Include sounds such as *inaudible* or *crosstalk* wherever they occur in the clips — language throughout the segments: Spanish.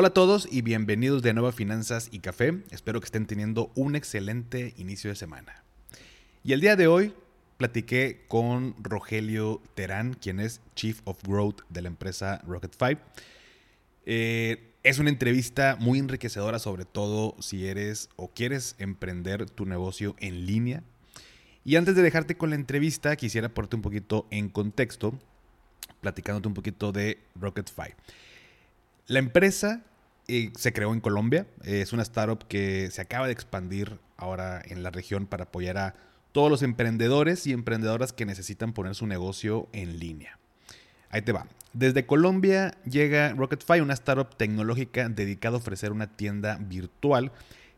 Hola a todos y bienvenidos de nuevo a Finanzas y Café. Espero que estén teniendo un excelente inicio de semana. Y el día de hoy platiqué con Rogelio Terán, quien es Chief of Growth de la empresa Rocket 5. Eh, es una entrevista muy enriquecedora, sobre todo si eres o quieres emprender tu negocio en línea. Y antes de dejarte con la entrevista, quisiera ponerte un poquito en contexto, platicándote un poquito de Rocket 5. La empresa eh, se creó en Colombia. es una startup que se acaba de expandir ahora en la región para apoyar a todos los emprendedores y emprendedoras que necesitan poner su negocio en línea. Ahí te va. Desde Colombia llega RocketFi, una startup tecnológica dedicada a ofrecer una tienda virtual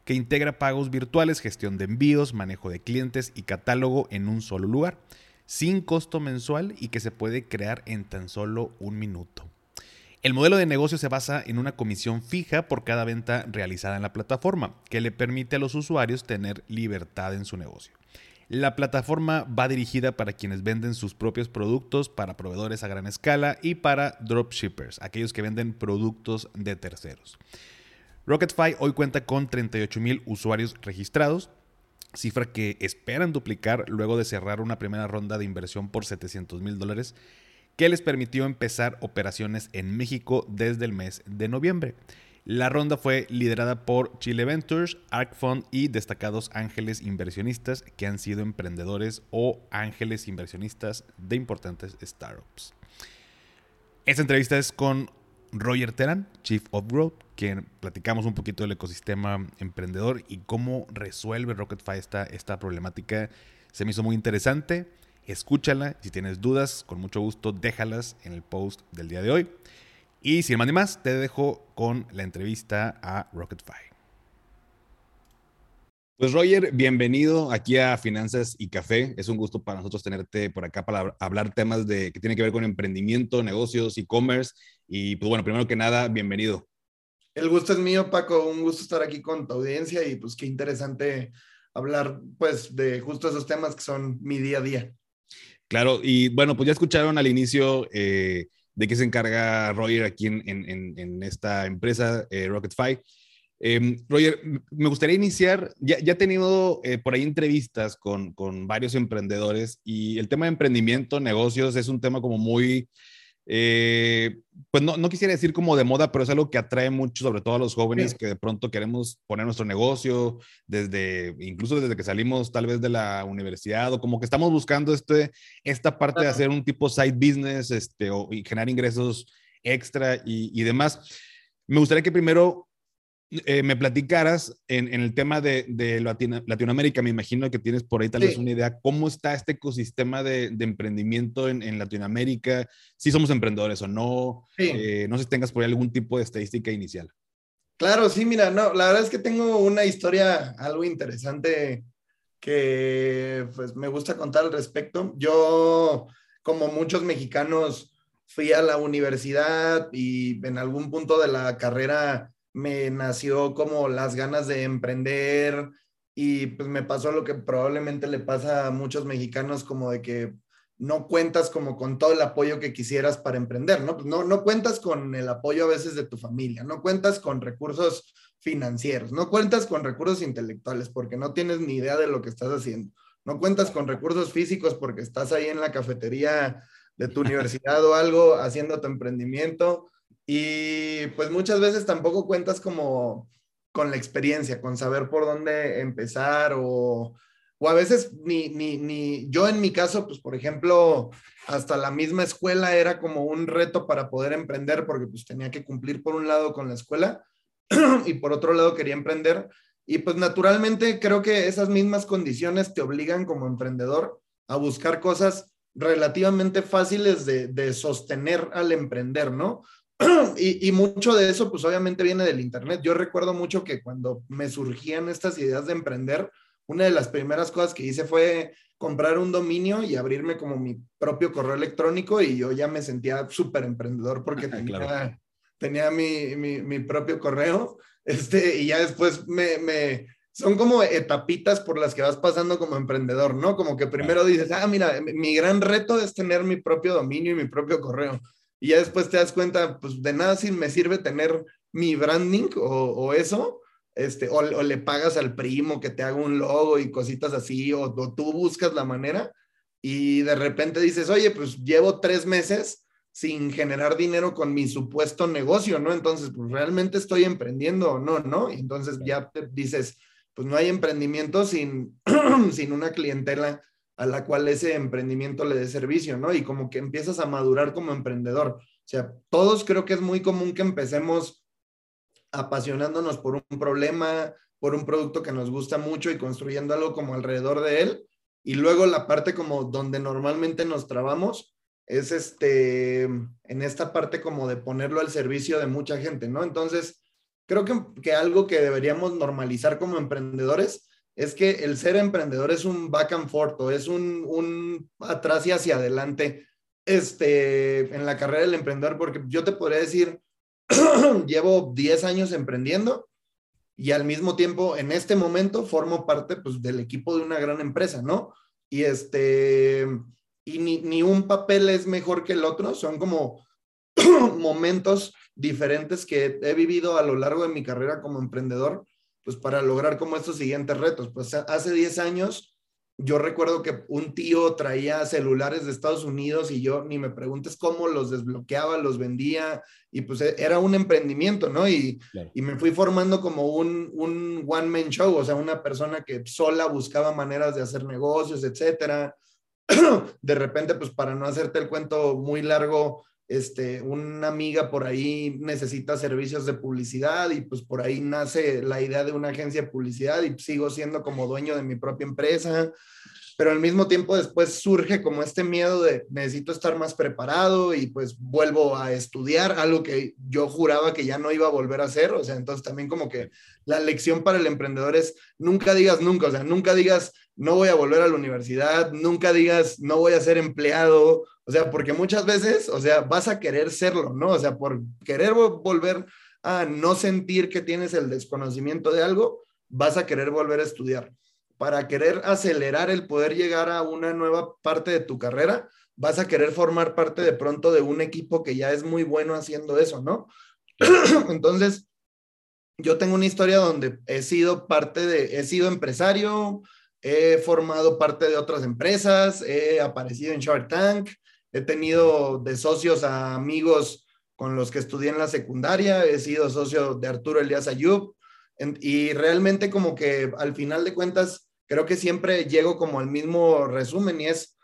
que integra pagos virtuales, gestión de envíos, manejo de clientes y catálogo en un solo lugar, sin costo mensual y que se puede crear en tan solo un minuto. El modelo de negocio se basa en una comisión fija por cada venta realizada en la plataforma, que le permite a los usuarios tener libertad en su negocio. La plataforma va dirigida para quienes venden sus propios productos, para proveedores a gran escala y para dropshippers, aquellos que venden productos de terceros. RocketFi hoy cuenta con 38 mil usuarios registrados, cifra que esperan duplicar luego de cerrar una primera ronda de inversión por 700 mil dólares que les permitió empezar operaciones en México desde el mes de noviembre. La ronda fue liderada por Chile Ventures, ArcFund y destacados ángeles inversionistas que han sido emprendedores o ángeles inversionistas de importantes startups. Esta entrevista es con Roger Teran, Chief of Growth, quien platicamos un poquito del ecosistema emprendedor y cómo resuelve RocketFi esta, esta problemática. Se me hizo muy interesante escúchala. Si tienes dudas, con mucho gusto déjalas en el post del día de hoy. Y sin más ni más, te dejo con la entrevista a RocketFi. Pues Roger, bienvenido aquí a Finanzas y Café. Es un gusto para nosotros tenerte por acá para hablar temas de, que tienen que ver con emprendimiento, negocios, e-commerce. Y pues bueno, primero que nada, bienvenido. El gusto es mío, Paco. Un gusto estar aquí con tu audiencia y pues qué interesante hablar pues de justo esos temas que son mi día a día. Claro, y bueno, pues ya escucharon al inicio eh, de qué se encarga Roger aquí en, esta empresa, eh, RocketFi. Em, Roger, me gustaría iniciar, ya, ya he tenido eh, por ahí entrevistas con, con, varios emprendedores y el tema de emprendimiento, negocios, es un tema como muy eh, pues no, no, quisiera decir como de moda, pero es algo que atrae mucho, sobre todo a los jóvenes que de pronto queremos poner nuestro negocio, desde, incluso desde que salimos tal vez de la universidad, o como que estamos buscando este, esta parte de hacer un tipo side business este, o, y generar ingresos extra y, y demás. Me gustaría que primero eh, me platicaras en, el tema de, Latinoamérica, me imagino que tienes por ahí tal vez una idea, ¿cómo está este ecosistema de, emprendimiento en, Latinoamérica? Si somos emprendedores o no, eh, no sé si tengas por ahí algún tipo de estadística inicial. Claro, sí, mira, no, la verdad es que tengo una historia algo interesante que pues me gusta contar al respecto. Yo, como muchos mexicanos, fui a la universidad y en algún punto de la carrera me nació como las ganas de emprender y pues me pasó lo que probablemente le pasa a muchos mexicanos como de que no cuentas como con todo el apoyo que quisieras para emprender, ¿no? Pues no, no cuentas con el apoyo a veces de tu familia, no cuentas con recursos financieros, no cuentas con recursos intelectuales porque no tienes ni idea de lo que estás haciendo, no cuentas con recursos físicos porque estás ahí en la cafetería de tu *laughs* universidad o algo haciendo tu emprendimiento y pues muchas veces tampoco cuentas como con la experiencia, con saber por dónde empezar o, o a veces ni, ni, ni, yo en mi caso, pues por ejemplo, hasta la misma escuela era como un reto para poder emprender porque pues tenía que cumplir por un lado con la escuela *clears throat* y por otro lado quería emprender. Y pues naturalmente creo que esas mismas condiciones te obligan como emprendedor a buscar cosas relativamente fáciles de, de sostener al emprender, ¿no? *clears throat* y, y, mucho de eso, pues obviamente viene del Internet. Yo recuerdo mucho que cuando me surgían estas ideas de emprender, una de las primeras cosas que hice fue comprar un dominio y abrirme como mi propio correo electrónico y yo ya me sentía súper emprendedor porque *laughs* tenía, tenía mi, mi, mi, propio correo. *laughs* Este, y ya después me, me, son como etapitas por las que vas pasando como emprendedor, ¿no? Como que primero dices, ah, mira, mi gran reto es tener mi propio dominio y mi propio correo. Y ya después te das cuenta, pues de nada si me sirve tener mi branding o, eso, este, o, le pagas al primo que te haga un logo y cositas así, o, tú buscas la manera y de repente dices, oye, pues llevo tres meses sin generar dinero con mi supuesto negocio, ¿no? Entonces, pues realmente estoy emprendiendo o no, ¿no? Entonces ya te dices, pues no hay emprendimiento sin, *clears throat* sin una clientela a la cual ese emprendimiento le dé servicio, ¿no? Y como que empiezas a madurar como emprendedor. O sea, todos creo que es muy común que empecemos apasionándonos por un problema, por un producto que nos gusta mucho y construyendo algo como alrededor de él. Y luego la parte como donde normalmente nos trabamos es este, en esta parte como de ponerlo al servicio de mucha gente, ¿no? Entonces, creo que, que algo que deberíamos normalizar como emprendedores es que el ser emprendedor es un back and forth, es un, un atrás y hacia adelante este, en la carrera del emprendedor, porque yo te podría decir, *clears throat* llevo 10 años emprendiendo y al mismo tiempo en este momento formo parte pues, del equipo de una gran empresa, ¿no? Y este, y ni, ni un papel es mejor que el otro, son como *clears throat* momentos diferentes que he vivido a lo largo de mi carrera como emprendedor, pues para lograr como estos siguientes retos. Pues hace 10 años yo recuerdo que un tío traía celulares de Estados Unidos y yo ni me preguntes cómo los desbloqueaba, los vendía y pues e, era un emprendimiento, ¿no? Y, y me fui formando como un, un one-man show, o sea, una persona que sola buscaba maneras de hacer negocios, etcétera. *clears throat* De repente, pues para no hacerte el cuento muy largo, este, una amiga por ahí necesita servicios de publicidad y pues por ahí nace la idea de una agencia de publicidad y sigo siendo como dueño de mi propia empresa, pero al mismo tiempo después surge como este miedo de necesito estar más preparado y pues vuelvo a estudiar algo que yo juraba que ya no iba a volver a hacer, o sea, entonces también como que la lección para el emprendedor es nunca digas nunca, o sea, nunca digas no voy a volver a la universidad, nunca digas no voy a ser empleado, o sea, porque muchas veces, o sea, vas a querer serlo, ¿no? O sea, por querer volver a no sentir que tienes el desconocimiento de algo, vas a querer volver a estudiar. Para querer acelerar el poder llegar a una nueva parte de tu carrera, vas a querer formar parte de pronto de un equipo que ya es muy bueno haciendo eso, ¿no? *clears throat* Entonces, yo tengo una historia donde he sido parte de, he sido empresario, he formado parte de otras empresas, he aparecido en Shark Tank, He tenido de socios a amigos con los que estudié en la secundaria, he sido socio de Arturo Elías Ayub, y realmente como que al final de cuentas creo que siempre llego como al mismo resumen y es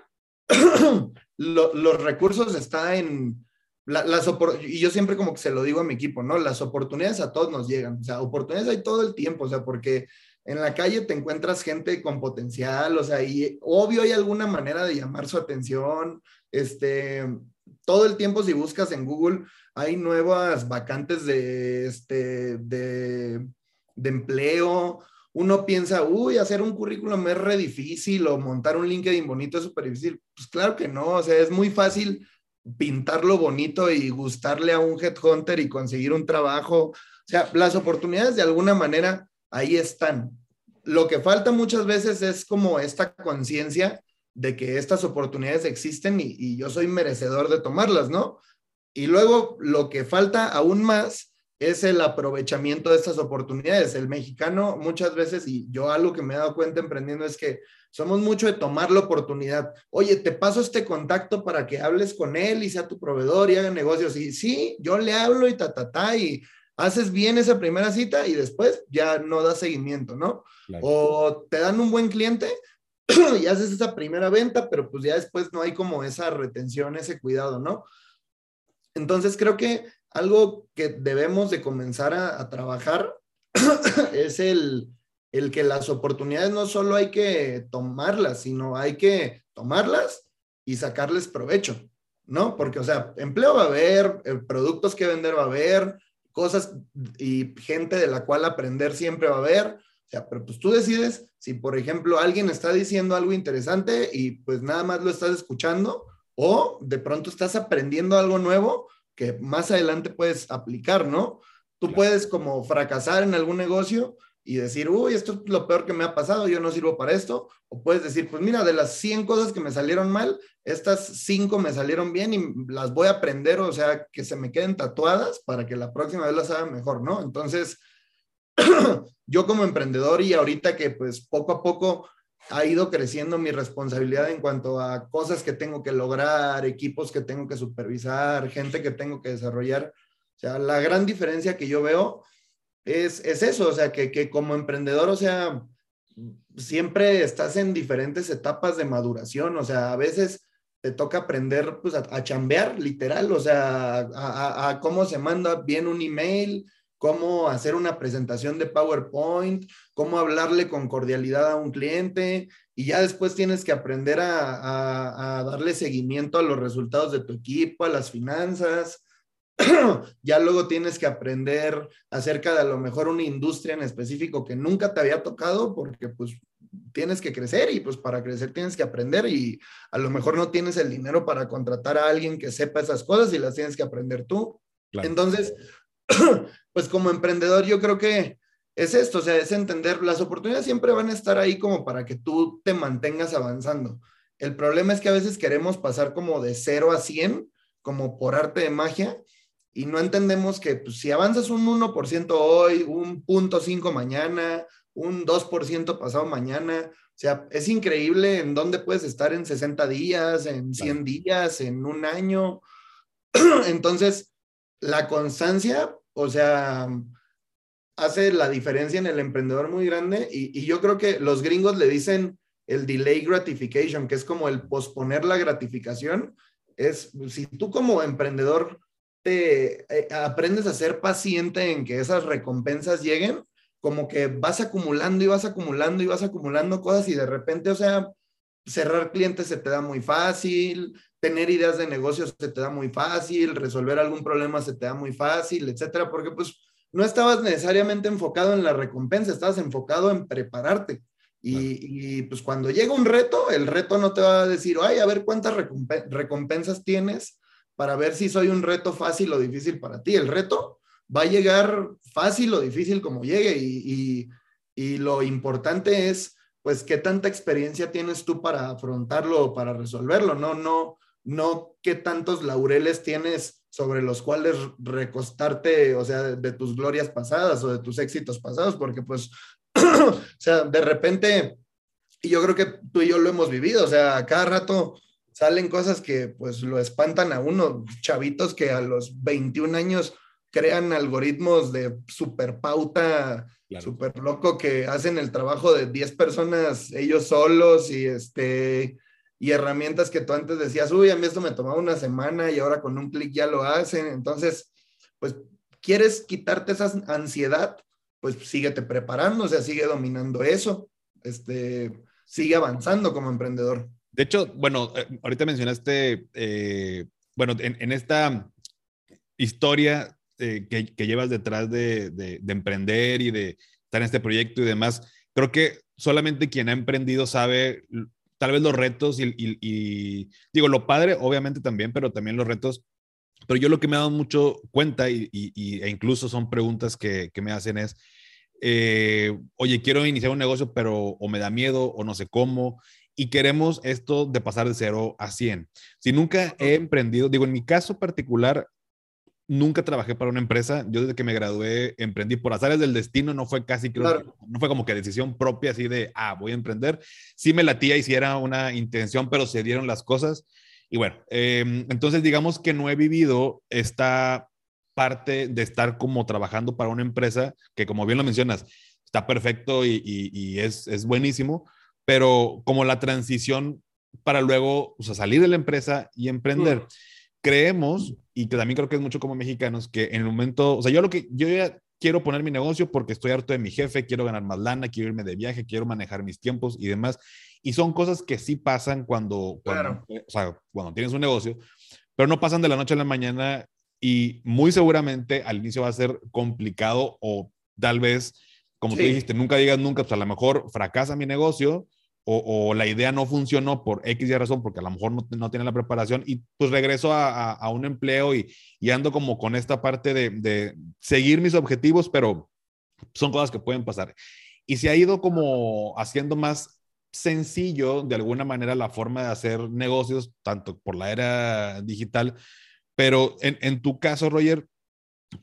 *clears throat* los recursos están en las y yo siempre como que se lo digo a mi equipo, ¿no? Las oportunidades a todos nos llegan, o sea, oportunidades hay todo el tiempo, o sea, porque en la calle te encuentras gente con potencial, o sea, y obvio hay alguna manera de llamar su atención, este, todo el tiempo si buscas en Google hay nuevas vacantes de, este, de, de empleo. Uno piensa, uy, hacer un currículum es re difícil o montar un LinkedIn bonito es súper difícil. Pues claro que no, o sea, es muy fácil pintarlo bonito y gustarle a un headhunter y conseguir un trabajo. O sea, las oportunidades de alguna manera ahí están. Lo que falta muchas veces es como esta conciencia de que estas oportunidades existen y, yo soy merecedor de tomarlas, ¿no? Y luego lo que falta aún más es el aprovechamiento de estas oportunidades. El mexicano muchas veces, y yo algo que me he dado cuenta emprendiendo es que somos mucho de tomar la oportunidad. Oye, te paso este contacto para que hables con él y sea tu proveedor y haga negocios. Y sí, yo le hablo y ta, ta, ta, y haces bien esa primera cita y después ya no da seguimiento, ¿no? O te dan un buen cliente, *clears throat* y haces esa primera venta, pero pues ya después no hay como esa retención, ese cuidado, ¿no? Entonces creo que algo que debemos de comenzar a, trabajar *clears throat* es el, el que las oportunidades no solo hay que tomarlas, sino hay que tomarlas y sacarles provecho. ¿no? Porque, o sea, empleo va a haber, eh, productos que vender va a haber, cosas y gente de la cual aprender siempre va a haber. O sea, pero pues tú decides si, por ejemplo, alguien está diciendo algo interesante y pues nada más lo estás escuchando o de pronto estás aprendiendo algo nuevo que más adelante puedes aplicar, ¿no? Tú puedes como fracasar en algún negocio y decir, uy, esto es lo peor que me ha pasado, yo no sirvo para esto. O puedes decir, pues mira, de las 100 cosas que me salieron mal, estas 5 me salieron bien y las voy a aprender, o sea, que se me queden tatuadas para que la próxima vez las haga mejor, ¿no? Entonces, *clears throat* yo como emprendedor y ahorita que pues poco a poco ha ido creciendo mi responsabilidad en cuanto a cosas que tengo que lograr, equipos que tengo que supervisar, gente que tengo que desarrollar. O sea, la gran diferencia que yo veo es, eso, o sea, que, como emprendedor, o sea, siempre estás en diferentes etapas de maduración, o sea, a veces te toca aprender pues, a, chambear, literal, o sea, a, cómo se manda bien un email, cómo hacer una presentación de PowerPoint, cómo hablarle con cordialidad a un cliente, y ya después tienes que aprender a, a darle seguimiento a los resultados de tu equipo, a las finanzas, *clears throat* ya luego tienes que aprender acerca de a lo mejor una industria en específico que nunca te había tocado porque pues tienes que crecer y pues para crecer tienes que aprender y a lo mejor no tienes el dinero para contratar a alguien que sepa esas cosas y las tienes que aprender tú. Entonces, *coughs* pues como emprendedor yo creo que es esto, o sea, es entender, las oportunidades siempre van a estar ahí como para que tú te mantengas avanzando. El problema es que a veces queremos pasar como de 0 a 100, como por arte de magia, y no entendemos que pues, si avanzas un 1% hoy, un punto 5 mañana, un 2% pasado mañana, o sea, es increíble en dónde puedes estar en 60 días, en 100 días, en un año. *coughs* Entonces, la constancia, o sea, hace la diferencia en el emprendedor muy grande y, yo creo que los gringos le dicen el delay gratification, que es como el posponer la gratificación. Es, si tú como emprendedor eh, aprendes a ser paciente en que esas recompensas lleguen, como que vas acumulando y vas acumulando y vas acumulando cosas y de repente, o sea, cerrar clientes se te da muy fácil, tener ideas de negocios se te da muy fácil, resolver algún problema se te da muy fácil, etcétera, porque pues no estabas necesariamente enfocado en la recompensa, estabas enfocado en prepararte. Y, y, pues cuando llega un reto, el reto no te va a decir, ay, a ver cuántas recompensas tienes, para ver si soy un reto fácil o difícil para ti. El reto va a llegar fácil o difícil como llegue y, lo importante es, pues, qué tanta experiencia tienes tú para afrontarlo o para resolverlo, no, no, no qué tantos laureles tienes sobre los cuales recostarte, o sea, de, tus glorias pasadas o de tus éxitos pasados, porque pues, *clears throat* o sea, de repente, y yo creo que tú y yo lo hemos vivido, o sea, cada rato salen cosas que pues lo espantan a uno, chavitos que a los 21 años crean algoritmos de super pauta, super loco, que hacen el trabajo de 10 personas ellos solos y este y herramientas que tú antes decías, uy, a mí esto me tomaba una semana y ahora con un clic ya lo hacen. Entonces, pues, ¿quieres quitarte esa ansiedad? Pues síguete preparando, o sea, sigue dominando eso, este, sigue avanzando como emprendedor. De hecho, bueno, eh, ahorita mencionaste, eh, bueno, en, esta historia eh, que, llevas detrás de, emprender y de estar en este proyecto y demás, creo que solamente quien ha emprendido sabe tal vez los retos y, digo, lo padre, obviamente también, pero también los retos. Pero yo lo que me he dado mucho cuenta y, e incluso son preguntas que, que me hacen es, oye, quiero iniciar un negocio, pero o me da miedo o no sé cómo y queremos esto de pasar de 0 a 100. Si nunca he emprendido, digo, en mi caso particular, nunca trabajé para una empresa. Yo desde que me gradué emprendí por azares del destino, no fue casi, creo, no fue como que decisión propia así de, ah, voy a emprender. Sí me latía y sí era una intención, pero se dieron las cosas. Y bueno, em, entonces digamos que no he vivido esta parte de estar como trabajando para una empresa que como bien lo mencionas, está perfecto y, y es, es buenísimo, pero como la transición para luego salir de la empresa y emprender. Creemos, y que también creo que es mucho como mexicanos, que en el momento, o sea, yo lo que, yo ya quiero poner mi negocio porque estoy harto de mi jefe, quiero ganar más lana, quiero irme de viaje, quiero manejar mis tiempos y demás. Y son cosas que sí pasan cuando, cuando, o sea, cuando tienes un negocio, pero no pasan de la noche a la mañana y muy seguramente al inicio va a ser complicado o tal vez, como tú dijiste, nunca digas nunca, pues a lo mejor fracasa mi negocio o, la idea no funcionó por X y razón, porque a lo mejor no, no tiene la preparación y pues regreso a, a, un empleo y, y, ando como con esta parte de, de seguir mis objetivos, pero son cosas que pueden pasar. Y se ha ido como haciendo más sencillo de alguna manera la forma de hacer negocios, tanto por la era digital, pero en, en tu caso, Roger,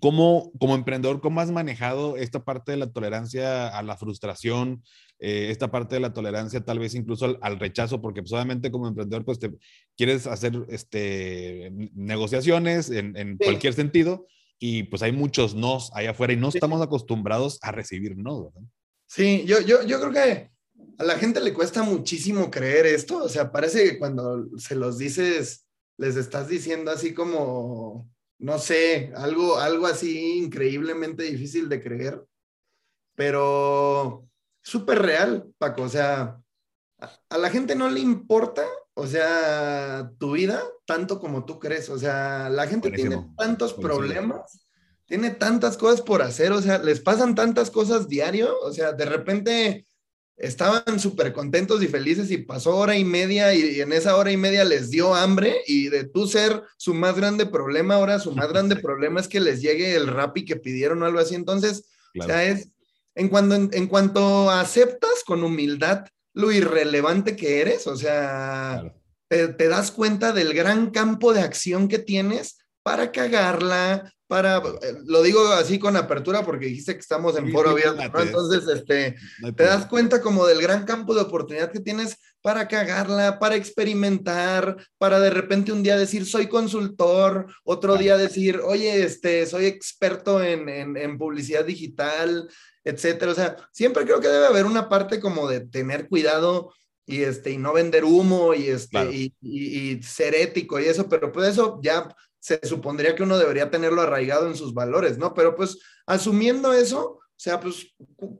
¿cómo, como emprendedor, cómo has manejado esta parte de la tolerancia a la frustración, eh, esta parte de la tolerancia tal vez incluso al, rechazo, porque pues, obviamente como emprendedor pues te quieres hacer este, negociaciones en, en cualquier sentido y pues hay muchos nos allá afuera y no estamos acostumbrados a recibir no. Sí, yo, yo, yo creo que a la gente le cuesta muchísimo creer esto, o sea, parece que cuando se los dices, les estás diciendo así como, no sé, algo, algo así increíblemente difícil de creer, pero súper real, Paco, o sea, a, la gente no le importa, o sea, tu vida tanto como tú crees, o sea, la gente tiene tantos problemas tiene tantas cosas por hacer, o sea, les pasan tantas cosas diario, o sea, de repente estaban súper contentos y felices y pasó hora y media y, en esa hora y media les dio hambre y de tú ser su más grande problema, ahora su más *laughs* grande problema es que les llegue el y que pidieron o algo así. Entonces, o sea, es, en cuanto, en, cuanto aceptas con humildad lo irrelevante que eres, o sea, te, te das cuenta del gran campo de acción que tienes para cagarla, para, eh, lo digo así con apertura porque dijiste que estamos en foro abierto, Entonces, este, te das cuenta como del gran campo de oportunidad que tienes para cagarla, para experimentar, para de repente un día decir soy consultor, otro día decir, oye, este, soy experto en, en, publicidad digital, etcétera. O sea, siempre creo que debe haber una parte como de tener cuidado y este y no vender humo y este y, y, ser ético y eso, pero pues eso ya se supondría que uno debería tenerlo arraigado en sus valores, ¿no? Pero pues asumiendo eso, o sea, pues,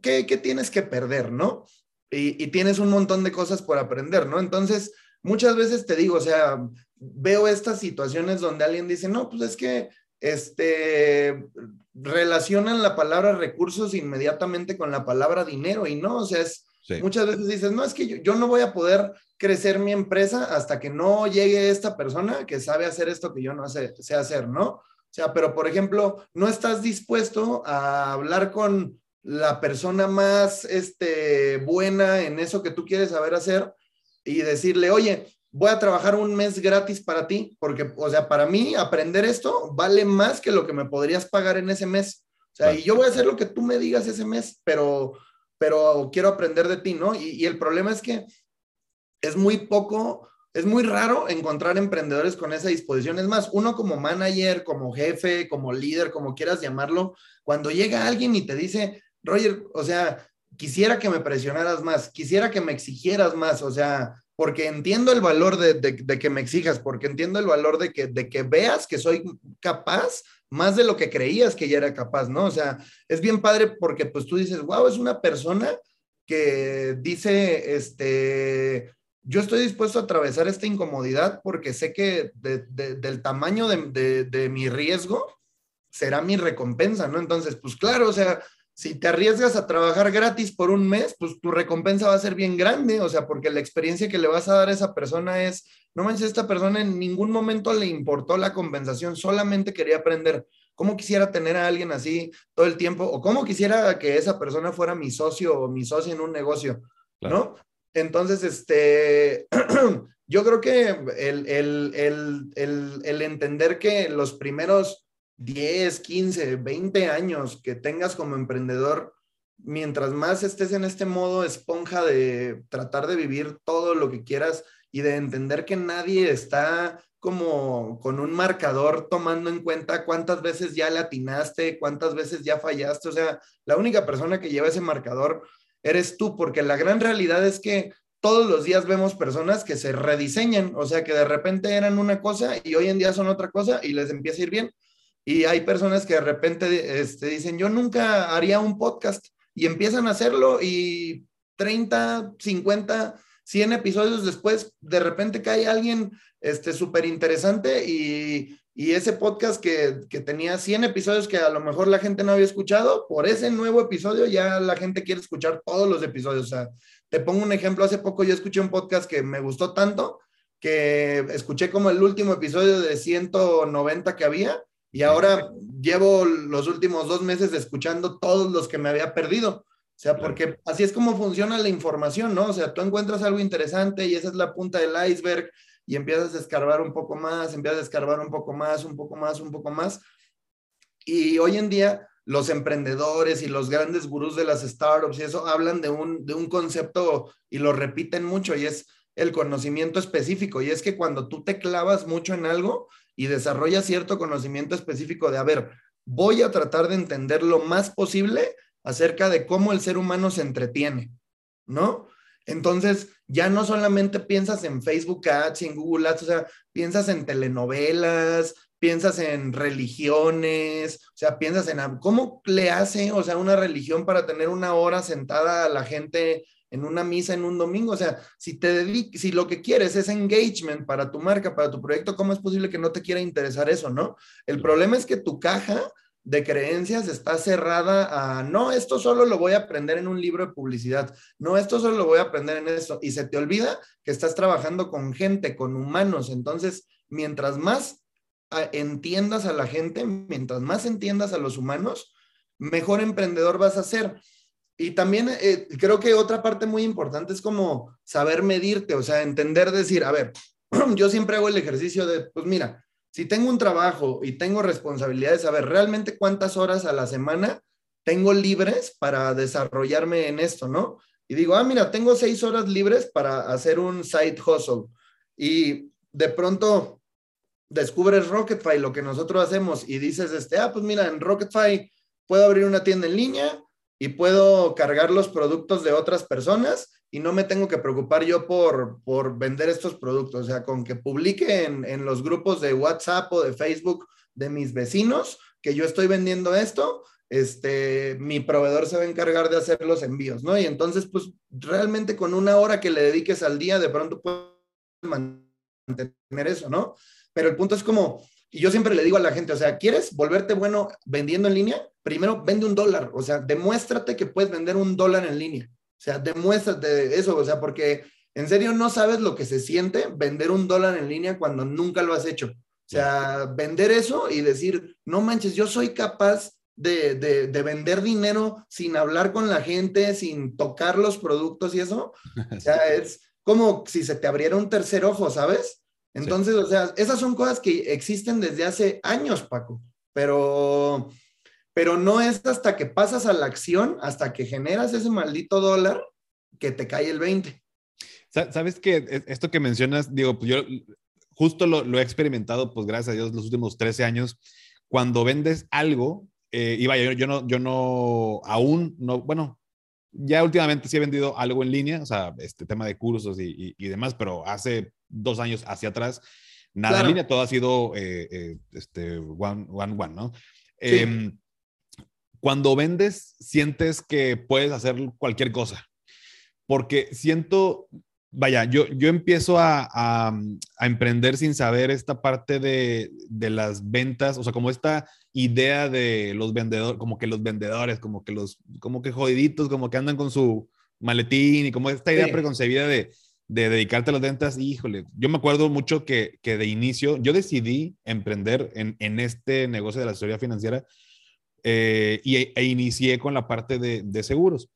¿qué, qué tienes que perder, no? Y, y, tienes un montón de cosas por aprender, ¿no? Entonces, muchas veces te digo, o sea, veo estas situaciones donde alguien dice, no, pues es que, este, relacionan la palabra recursos inmediatamente con la palabra dinero y no, o sea, es, muchas veces dices, no, es que yo, yo no voy a poder crecer mi empresa hasta que no llegue esta persona que sabe hacer esto que yo no sé, sé hacer, ¿no? O sea, pero por ejemplo, no estás dispuesto a hablar con la persona más este, buena en eso que tú quieres saber hacer y decirle, oye, voy a trabajar un mes gratis para ti, porque, o sea, para mí aprender esto vale más que lo que me podrías pagar en ese mes. O sea, y yo voy a hacer lo que tú me digas ese mes, pero, pero quiero aprender de ti, ¿no? Y, y el problema es que es muy poco, es muy raro encontrar emprendedores con esa disposición. Es más, uno como manager, como jefe, como líder, como quieras llamarlo, cuando llega alguien y te dice, Roger, o sea, quisiera que me presionaras más, quisiera que me exigieras más, o sea, porque entiendo el valor de, que me exijas, porque entiendo el valor de que, de que veas que soy capaz más de lo que creías que ya era capaz, ¿no? O sea, es bien padre porque pues tú dices, wow, es una persona que dice, este, yo estoy dispuesto a atravesar esta incomodidad porque sé que del tamaño de, mi riesgo será mi recompensa, ¿no? Entonces, pues claro, o sea, si te arriesgas a trabajar gratis por un mes, pues tu recompensa va a ser bien grande, o sea, porque la experiencia que le vas a dar a esa persona es, no manches, esta persona en ningún momento le importó la compensación, solamente quería aprender. ¿Cómo quisiera tener a alguien así todo el tiempo? ¿O cómo quisiera que esa persona fuera mi socio o mi socio en un negocio? ¿No? Entonces, este, *clears throat* yo creo que el, el, entender que los primeros 10, 15, 20 años que tengas como emprendedor, mientras más estés en este modo esponja de tratar de vivir todo lo que quieras y de entender que nadie está como con un marcador tomando en cuenta cuántas veces ya le atinaste, cuántas veces ya fallaste. O sea, la única persona que lleva ese marcador eres tú, porque la gran realidad es que todos los días vemos personas que se rediseñan, o sea, que de repente eran una cosa y hoy en día son otra cosa y les empieza a ir bien. Y hay personas que de repente este, dicen, yo nunca haría un podcast y empiezan a hacerlo y 30, 50, 100 episodios después, de repente cae alguien este súper interesante y, y, ese podcast que, que, tenía 100 episodios que a lo mejor la gente no había escuchado, por ese nuevo episodio ya la gente quiere escuchar todos los episodios. O sea, te pongo un ejemplo, hace poco yo escuché un podcast que me gustó tanto que escuché como el último episodio de 190 que había y ahora llevo los últimos dos meses escuchando todos los que me había perdido. O sea, porque así es como funciona la información, ¿no? O sea, tú encuentras algo interesante y esa es la punta del iceberg y empiezas a escarbar un poco más, empiezas a escarbar un poco más, un poco más, un poco más. Y hoy en día los emprendedores y los grandes gurús de las startups y eso hablan de un, de un concepto y lo repiten mucho y es el conocimiento específico. Y es que cuando tú te clavas mucho en algo, y desarrolla cierto conocimiento específico de, a ver, voy a tratar de entender lo más posible acerca de cómo el ser humano se entretiene, ¿no? Entonces, ya no solamente piensas en Facebook Ads en Google Ads, o sea, piensas en telenovelas, piensas en religiones, o sea, piensas en cómo le hace, o sea, una religión para tener una hora sentada a la gente en una misa en un domingo. O sea, si te si lo que quieres es engagement para tu marca, para tu proyecto, ¿cómo es posible que no te quiera interesar eso, no? El problema es que tu caja de creencias está cerrada a, no, esto solo lo voy a aprender en un libro de publicidad, no, esto solo lo voy a aprender en eso, y se te olvida que estás trabajando con gente, con humanos, entonces, mientras más entiendas a la gente, mientras más entiendas a los humanos, mejor emprendedor vas a ser. Y también eh, creo que otra parte muy importante es como saber medirte, o sea, entender, decir, a ver, *clears throat* yo siempre hago el ejercicio de, pues mira, si tengo un trabajo y tengo responsabilidades, a ver, realmente cuántas horas a la semana tengo libres para desarrollarme en esto, ¿no? Y digo, ah, mira, tengo seis horas libres para hacer un side hustle. Y de pronto descubres Rocketfy, lo que nosotros hacemos, y dices, este, ah, pues mira, en Rocketfy puedo abrir una tienda en línea, y puedo cargar los productos de otras personas y no me tengo que preocupar yo por, por vender estos productos. O sea, con que publique en, en los grupos de WhatsApp o de Facebook de mis vecinos que yo estoy vendiendo esto, este, mi proveedor se va a encargar de hacer los envíos, ¿no? Y entonces, pues realmente con una hora que le dediques al día, de pronto puedes mantener eso, ¿no? Pero el punto es como, y yo siempre le digo a la gente, o sea, ¿quieres volverte bueno vendiendo en línea? Primero vende un dólar, o sea, demuéstrate que puedes vender un dólar en línea. O sea, demuéstrate eso, o sea, porque en serio no sabes lo que se siente vender un dólar en línea cuando nunca lo has hecho. O sea, vender eso y decir, no manches, yo soy capaz de, de, de, vender dinero sin hablar con la gente, sin tocar los productos y eso. *laughs* O sea, es como si se te abriera un tercer ojo, ¿sabes? Entonces, o sea, esas son cosas que existen desde hace años, Paco, pero, pero no es hasta que pasas a la acción, hasta que generas ese maldito dólar, que te cae el 20. Sabes que esto que mencionas, digo, pues yo justo lo, he experimentado, pues gracias a Dios, los últimos 13 años, cuando vendes algo, eh, y vaya, yo, no, yo no, aún no, bueno, ya últimamente sí he vendido algo en línea, o sea, este tema de cursos y, y, demás, pero hace dos años hacia atrás, nada en línea, todo ha sido eh, eh, este, one, one, one, ¿no? Em, cuando vendes, sientes que puedes hacer cualquier cosa, porque siento, vaya, yo, yo empiezo a, a, a emprender sin saber esta parte de, de las ventas, o sea, como esta idea de los vendedores, como que los vendedores, como que los, como que jodiditos, como que andan con su maletín y como esta idea preconcebida de, de dedicarte a las ventas, híjole, yo me acuerdo mucho que, que de inicio yo decidí emprender en, en, este negocio de la asesoría financiera eh, y, e inicié con la parte de, de seguros.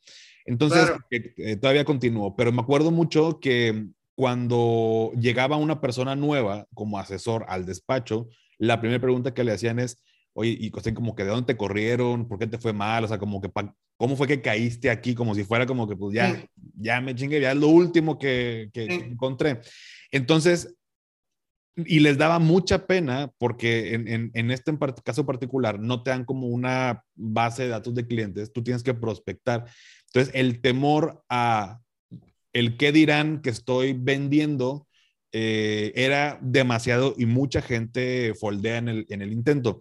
Entonces, eh, todavía continúo, pero me acuerdo mucho que cuando llegaba una persona nueva como asesor al despacho, la primera pregunta que le hacían es, oye, y como que de dónde te corrieron, por qué te fue mal, o sea, como que, ¿cómo fue que caíste aquí? Como si fuera como que, pues ya, ya me chingue, ya es lo último que, que, encontré. Entonces, y les daba mucha pena porque en, en, este caso particular no te dan como una base de datos de clientes, tú tienes que prospectar. Entonces, el temor a el qué dirán que estoy vendiendo eh, era demasiado y mucha gente foldea en el, en el intento.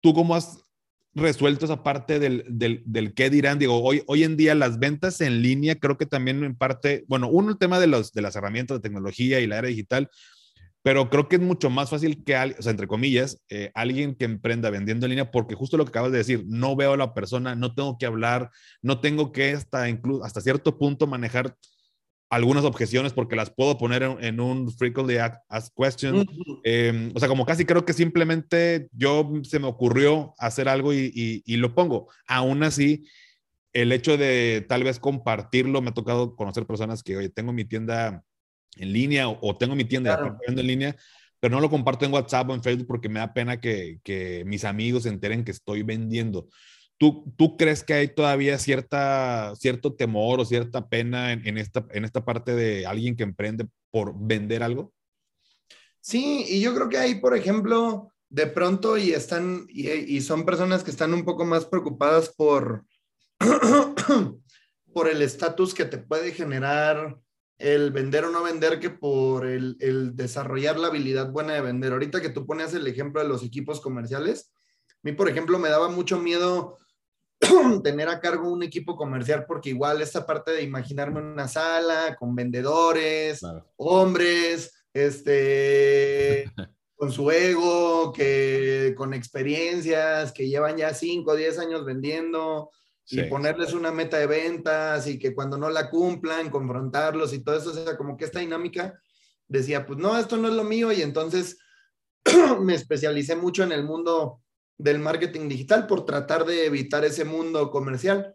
¿Tú cómo has resuelto esa parte del, del, del, qué dirán. Digo, hoy, hoy en día las ventas en línea creo que también en parte, bueno, uno el tema de, los, de las herramientas de tecnología y la era digital, pero creo que es mucho más fácil que, o sea, entre comillas, eh, alguien que emprenda vendiendo en línea, porque justo lo que acabas de decir, no veo a la persona, no tengo que hablar, no tengo que hasta, incluso, hasta cierto punto manejar algunas objeciones porque las puedo poner en, un frequently asked question. Em, o sea, como casi creo que simplemente yo se me ocurrió hacer algo y, y, lo pongo. Aún así, el hecho de tal vez compartirlo, me ha tocado conocer personas que, oye, tengo mi tienda en línea o, tengo mi tienda en línea, pero no lo comparto en WhatsApp o en Facebook porque me da pena que, que mis amigos se enteren que estoy vendiendo. ¿Tú, ¿Tú, crees que hay todavía cierta, cierto temor o cierta pena en, esta, en esta parte de alguien que emprende por vender algo? Sí, y yo creo que hay, por ejemplo, de pronto y están, y, y son personas que están un poco más preocupadas por, *clears throat* por el estatus que te puede generar el vender o no vender que por el, el, desarrollar la habilidad buena de vender. Ahorita que tú pones el ejemplo de los equipos comerciales, a mí, por ejemplo, me daba mucho miedo *clears throat* tener a cargo un equipo comercial porque igual esta parte de imaginarme una sala con vendedores, hombres, este, *laughs* con su ego, que con experiencias, que llevan ya 5 o 10 años vendiendo y ponerles una meta de ventas y que cuando no la cumplan, confrontarlos y todo eso, o sea, como que esta dinámica decía, pues no, esto no es lo mío y entonces *clears throat* me especialicé mucho en el mundo del marketing digital por tratar de evitar ese mundo comercial.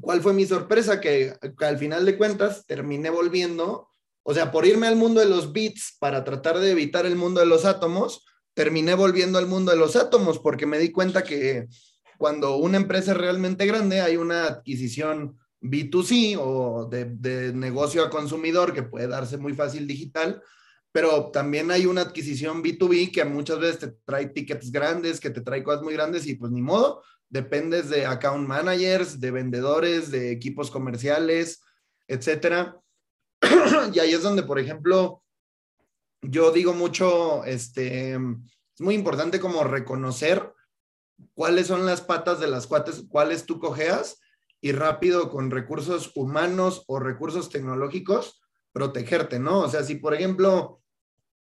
¿Cuál fue mi sorpresa? Que, al final de cuentas terminé volviendo, o sea, por irme al mundo de los bits para tratar de evitar el mundo de los átomos, terminé volviendo al mundo de los átomos porque me di cuenta que cuando una empresa es realmente grande hay una adquisición B2C o de, negocio a consumidor que puede darse muy fácil digital, pero también hay una adquisición B2B que muchas veces te trae tickets grandes, que te trae cosas muy grandes y pues ni modo, dependes de account managers, de vendedores, de equipos comerciales, etcétera. *clears throat* y ahí es donde, por ejemplo, yo digo mucho, este, es muy importante como reconocer cuáles son las patas de las cuates, cuáles tú cojeas y rápido con recursos humanos o recursos tecnológicos protegerte, ¿no? O sea, si por ejemplo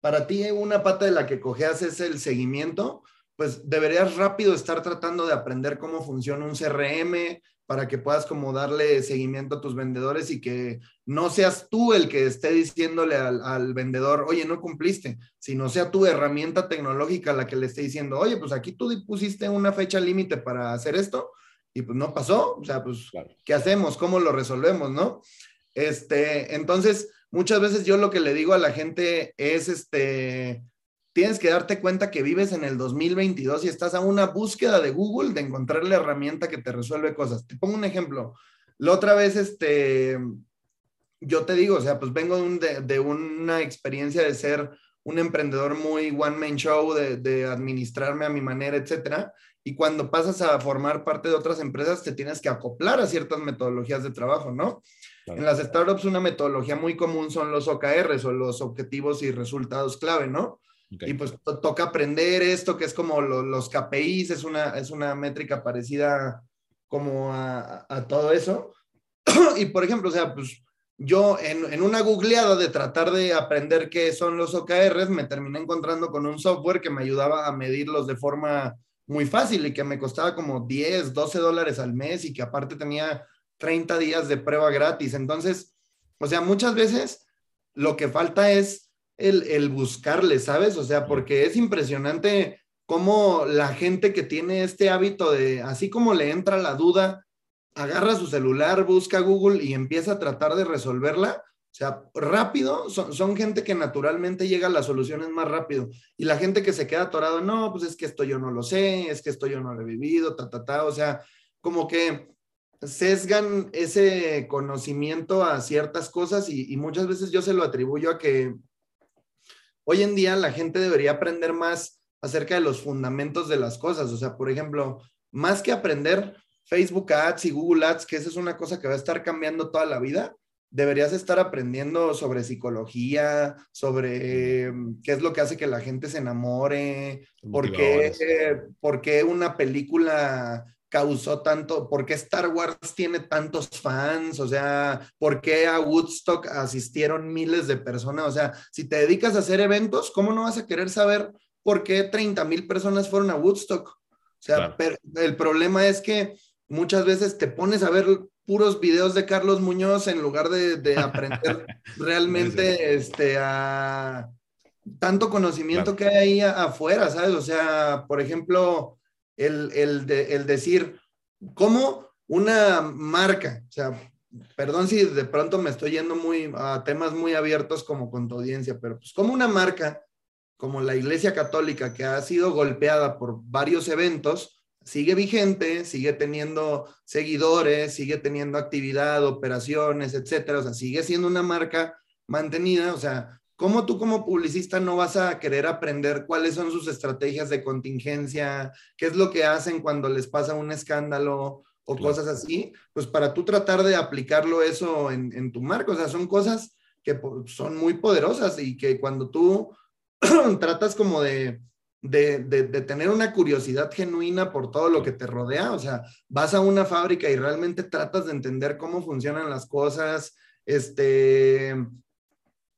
para ti una pata de la que cojeas es el seguimiento, pues deberías rápido estar tratando de aprender cómo funciona un CRM para que puedas como darle seguimiento a tus vendedores y que no seas tú el que esté diciéndole al, vendedor, oye, no cumpliste, sino sea tu herramienta tecnológica la que le esté diciendo, oye, pues aquí tú pusiste una fecha límite para hacer esto y pues no pasó, o sea, pues, ¿qué hacemos? ¿Cómo lo resolvemos? ¿No? Este, entonces, muchas veces yo lo que le digo a la gente es, este, tienes que darte cuenta que vives en el 2022 y estás a una búsqueda de Google de encontrar la herramienta que te resuelve cosas. Te pongo un ejemplo. La otra vez, este, yo te digo, o sea, pues vengo de, una experiencia de ser un emprendedor muy one man show, de, de, administrarme a mi manera, etcétera. Y cuando pasas a formar parte de otras empresas, te tienes que acoplar a ciertas metodologías de trabajo, ¿no? En las startups una metodología muy común son los OKRs o los objetivos y resultados clave, ¿no? Y pues toca aprender esto que es como los KPIs, es una, es una métrica parecida como a, todo eso. *clears throat* y por ejemplo, o sea, pues yo en, en, una googleada de tratar de aprender qué son los OKRs, me terminé encontrando con un software que me ayudaba a medirlos de forma muy fácil y que me costaba como 10, 12 dólares al mes y que aparte tenía 30 días de prueba gratis. Entonces, o sea, muchas veces lo que falta es el, el buscarle, ¿sabes? O sea, porque es impresionante cómo la gente que tiene este hábito de, así como le entra la duda, agarra su celular, busca Google y empieza a tratar de resolverla. O sea, rápido, son, son, gente que naturalmente llega a las soluciones más rápido. Y la gente que se queda atorado, no, pues es que esto yo no lo sé, es que esto yo no lo he vivido, ta, ta, ta. O sea, como que sesgan ese conocimiento a ciertas cosas y, muchas veces yo se lo atribuyo a que hoy en día la gente debería aprender más acerca de los fundamentos de las cosas. O sea, por ejemplo, más que aprender Facebook Ads y Google Ads, que esa es una cosa que va a estar cambiando toda la vida, deberías estar aprendiendo sobre psicología, sobre qué es lo que hace que la gente se enamore, por qué, por qué una película causó tanto, por qué Star Wars tiene tantos fans, o sea, por qué a Woodstock asistieron miles de personas, o sea, si te dedicas a hacer eventos, ¿cómo no vas a querer saber por qué 30 mil personas fueron a Woodstock? O sea, el problema es que muchas veces te pones a ver puros videos de Carlos Muñoz en lugar de, aprender *laughs* realmente este, a tanto conocimiento que hay ahí afuera, ¿sabes? O sea, por ejemplo, el, el, el decir, ¿cómo una marca, o sea, perdón si de pronto me estoy yendo muy a temas muy abiertos como con tu audiencia, pero pues como una marca como la Iglesia Católica que ha sido golpeada por varios eventos, sigue vigente, sigue teniendo seguidores, sigue teniendo actividad, operaciones, etcétera, o sea, sigue siendo una marca mantenida, o sea, ¿cómo tú como publicista no vas a querer aprender cuáles son sus estrategias de contingencia, qué es lo que hacen cuando les pasa un escándalo o cosas así? Pues para tú tratar de aplicarlo eso en, en tu marca, o sea, son cosas que son muy poderosas y que cuando tú *clears throat* tratas como de de, de, tener una curiosidad genuina por todo lo que te rodea. O sea, vas a una fábrica y realmente tratas de entender cómo funcionan las cosas. Este,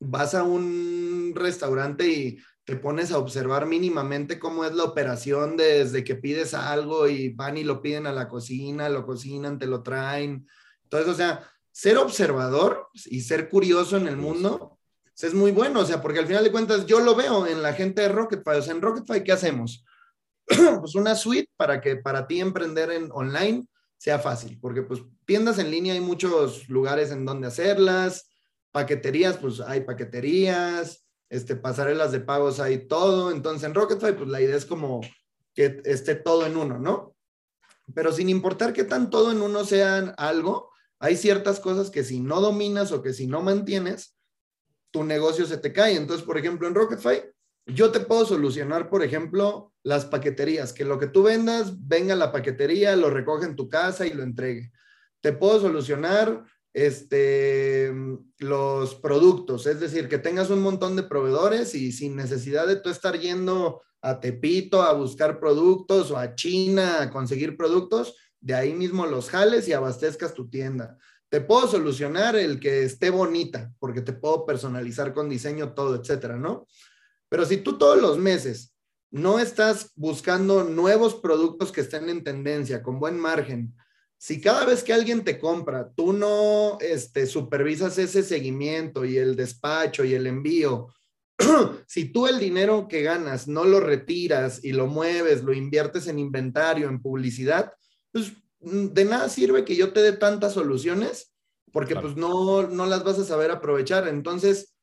vas a un restaurante y te pones a observar mínimamente cómo es la operación desde que pides algo y van y lo piden a la cocina, lo cocinan, te lo traen. Entonces, o sea, ser observador y ser curioso en el mundo es muy bueno, o sea, porque al final de cuentas yo lo veo en la gente de Rocketfy, o sea, en Rocketfy, ¿qué hacemos? *clears throat* pues una suite para que para ti emprender en online sea fácil, porque pues tiendas en línea hay muchos lugares en donde hacerlas, paqueterías, pues hay paqueterías, este, pasarelas de pagos hay todo, entonces en Rocketfy, pues la idea es como que esté todo en uno, ¿no? Pero sin importar que tan todo en uno sean algo, hay ciertas cosas que si no dominas o que si no mantienes, tu negocio se te cae. Entonces, por ejemplo, en Rocketfy, yo te puedo solucionar, por ejemplo, las paqueterías, que lo que tú vendas, venga a la paquetería, lo recoge en tu casa y lo entregue. Te puedo solucionar este, los productos, es decir, que tengas un montón de proveedores y sin necesidad de tú estar yendo a Tepito a buscar productos o a China a conseguir productos, de ahí mismo los jales y abastezcas tu tienda. Te puedo solucionar el que esté bonita, porque te puedo personalizar con diseño, todo, etcétera, ¿no? Pero si tú todos los meses no estás buscando nuevos productos que estén en tendencia, con buen margen, si cada vez que alguien te compra, tú no este, supervisas ese seguimiento y el despacho y el envío, *clears throat* si tú el dinero que ganas no lo retiras y lo mueves, lo inviertes en inventario, en publicidad, pues Mm, de nada sirve que yo te dé tantas soluciones porque pues no, no las vas a saber aprovechar. Entonces,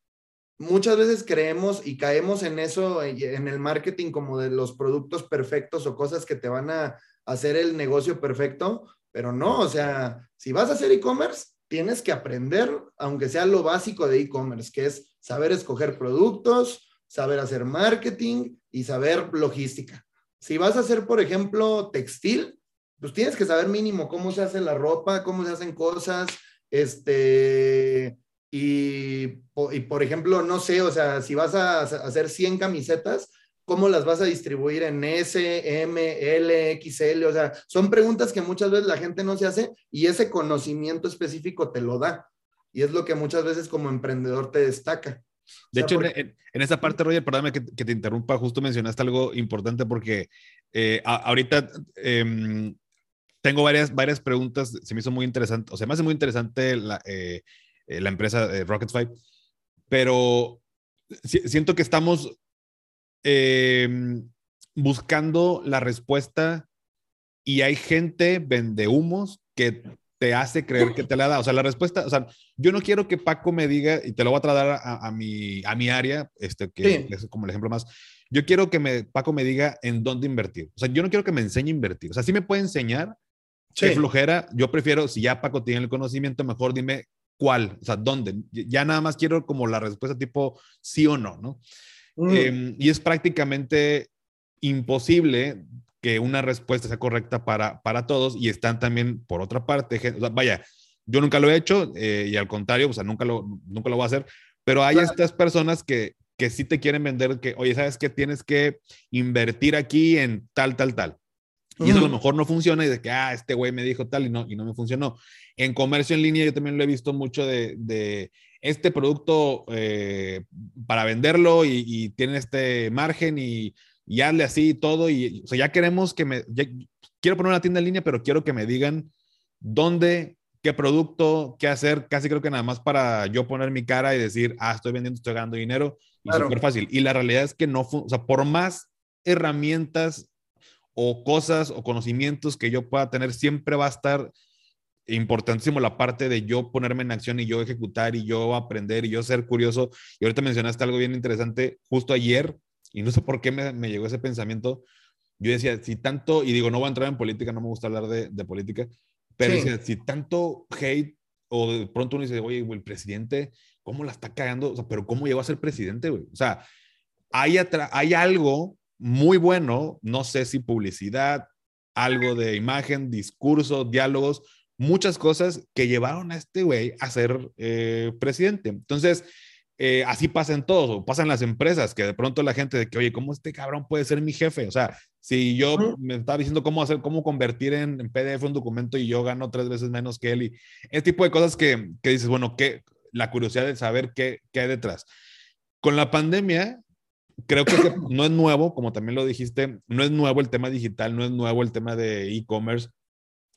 muchas veces creemos y caemos en eso, en el marketing como de los productos perfectos o cosas que te van a hacer el negocio perfecto, pero no, o sea, si vas a hacer e-commerce, tienes que aprender, aunque sea lo básico de e-commerce, que es saber escoger productos, saber hacer marketing y saber logística. Si vas a hacer, por ejemplo, textil, pues tienes que saber mínimo cómo se hace la ropa, cómo se hacen cosas, este, y, y, por ejemplo, no sé, o sea, si vas a hacer 100 camisetas, ¿cómo las vas a distribuir en S, M, L, XL? O sea, son preguntas que muchas veces la gente no se hace y ese conocimiento específico te lo da. Y es lo que muchas veces como emprendedor te destaca. De hecho, en, esa parte, Roger, perdóname que, te interrumpa, justo mencionaste algo importante porque eh, ahorita em, tengo varias, varias preguntas, se me hizo muy interesante, o sea, me hace muy interesante la, eh, eh, la empresa de Rocketfy, pero siento que estamos em, buscando la respuesta y hay gente vende humos que te hace creer que te la da. O sea, la respuesta, o sea, yo no quiero que Paco me diga, y te lo voy a trasladar a, a, mi, a mi área, este, que es como el ejemplo más. Yo quiero que me, Paco me diga en dónde invertir. O sea, yo no quiero que me enseñe a invertir. O sea, sí me puede enseñar, Sí. flojera. Yo prefiero, si ya Paco tiene el conocimiento, mejor dime cuál, o sea, dónde. Ya nada más quiero como la respuesta tipo sí o no, ¿no? Mm. Em, y es prácticamente imposible que una respuesta sea correcta para, para todos y están también, por otra parte, vaya, Yo nunca lo he hecho eh, y al contrario, o sea, nunca lo, nunca lo voy a hacer, pero hay estas personas que, que sí te quieren vender que, oye, ¿sabes qué? Tienes que invertir aquí en tal, tal, tal. Y eso a lo mejor no funciona y de que, ah, este güey me dijo tal y no, y no me funcionó. En comercio en línea yo también lo he visto mucho de, de este producto eh, para venderlo y, y, tiene este margen y, y hazle así y todo. Y, o sea, ya queremos que me, quiero poner una tienda en línea, pero quiero que me digan dónde, qué producto, qué hacer, casi creo que nada más para yo poner mi cara y decir, ah, estoy vendiendo, estoy ganando dinero, y claro. súper fácil. Y la realidad es que no, o sea, por más herramientas o cosas o conocimientos que yo pueda tener, siempre va a estar importantísimo la parte de yo ponerme en acción y yo ejecutar y yo aprender y yo ser curioso. Y ahorita mencionaste algo bien interesante justo ayer, y no sé por qué me, me llegó ese pensamiento. Yo decía, si tanto, y digo, no voy a entrar en política, no me gusta hablar de, de política, pero sí. decía, si tanto hate o de pronto uno dice, oye, el presidente, ¿cómo la está cagando? O sea, pero ¿cómo llegó a ser presidente, güey? O sea, hay, hay algo muy bueno, no sé si publicidad, algo de imagen, discurso, diálogos, muchas cosas que llevaron a este güey a ser eh, presidente. Entonces, eh, así pasa en todos, o pasa en las empresas, que de pronto la gente de que, oye, ¿cómo este cabrón puede ser mi jefe? O sea, si yo me estaba diciendo cómo hacer, cómo convertir en, en, PDF un documento y yo gano tres veces menos que él, y ese tipo de cosas que, que dices, bueno, que la curiosidad de saber qué, qué hay detrás. Con la pandemia, creo que *coughs* no es nuevo, como también lo dijiste, no es nuevo el tema digital, no es nuevo el tema de e-commerce.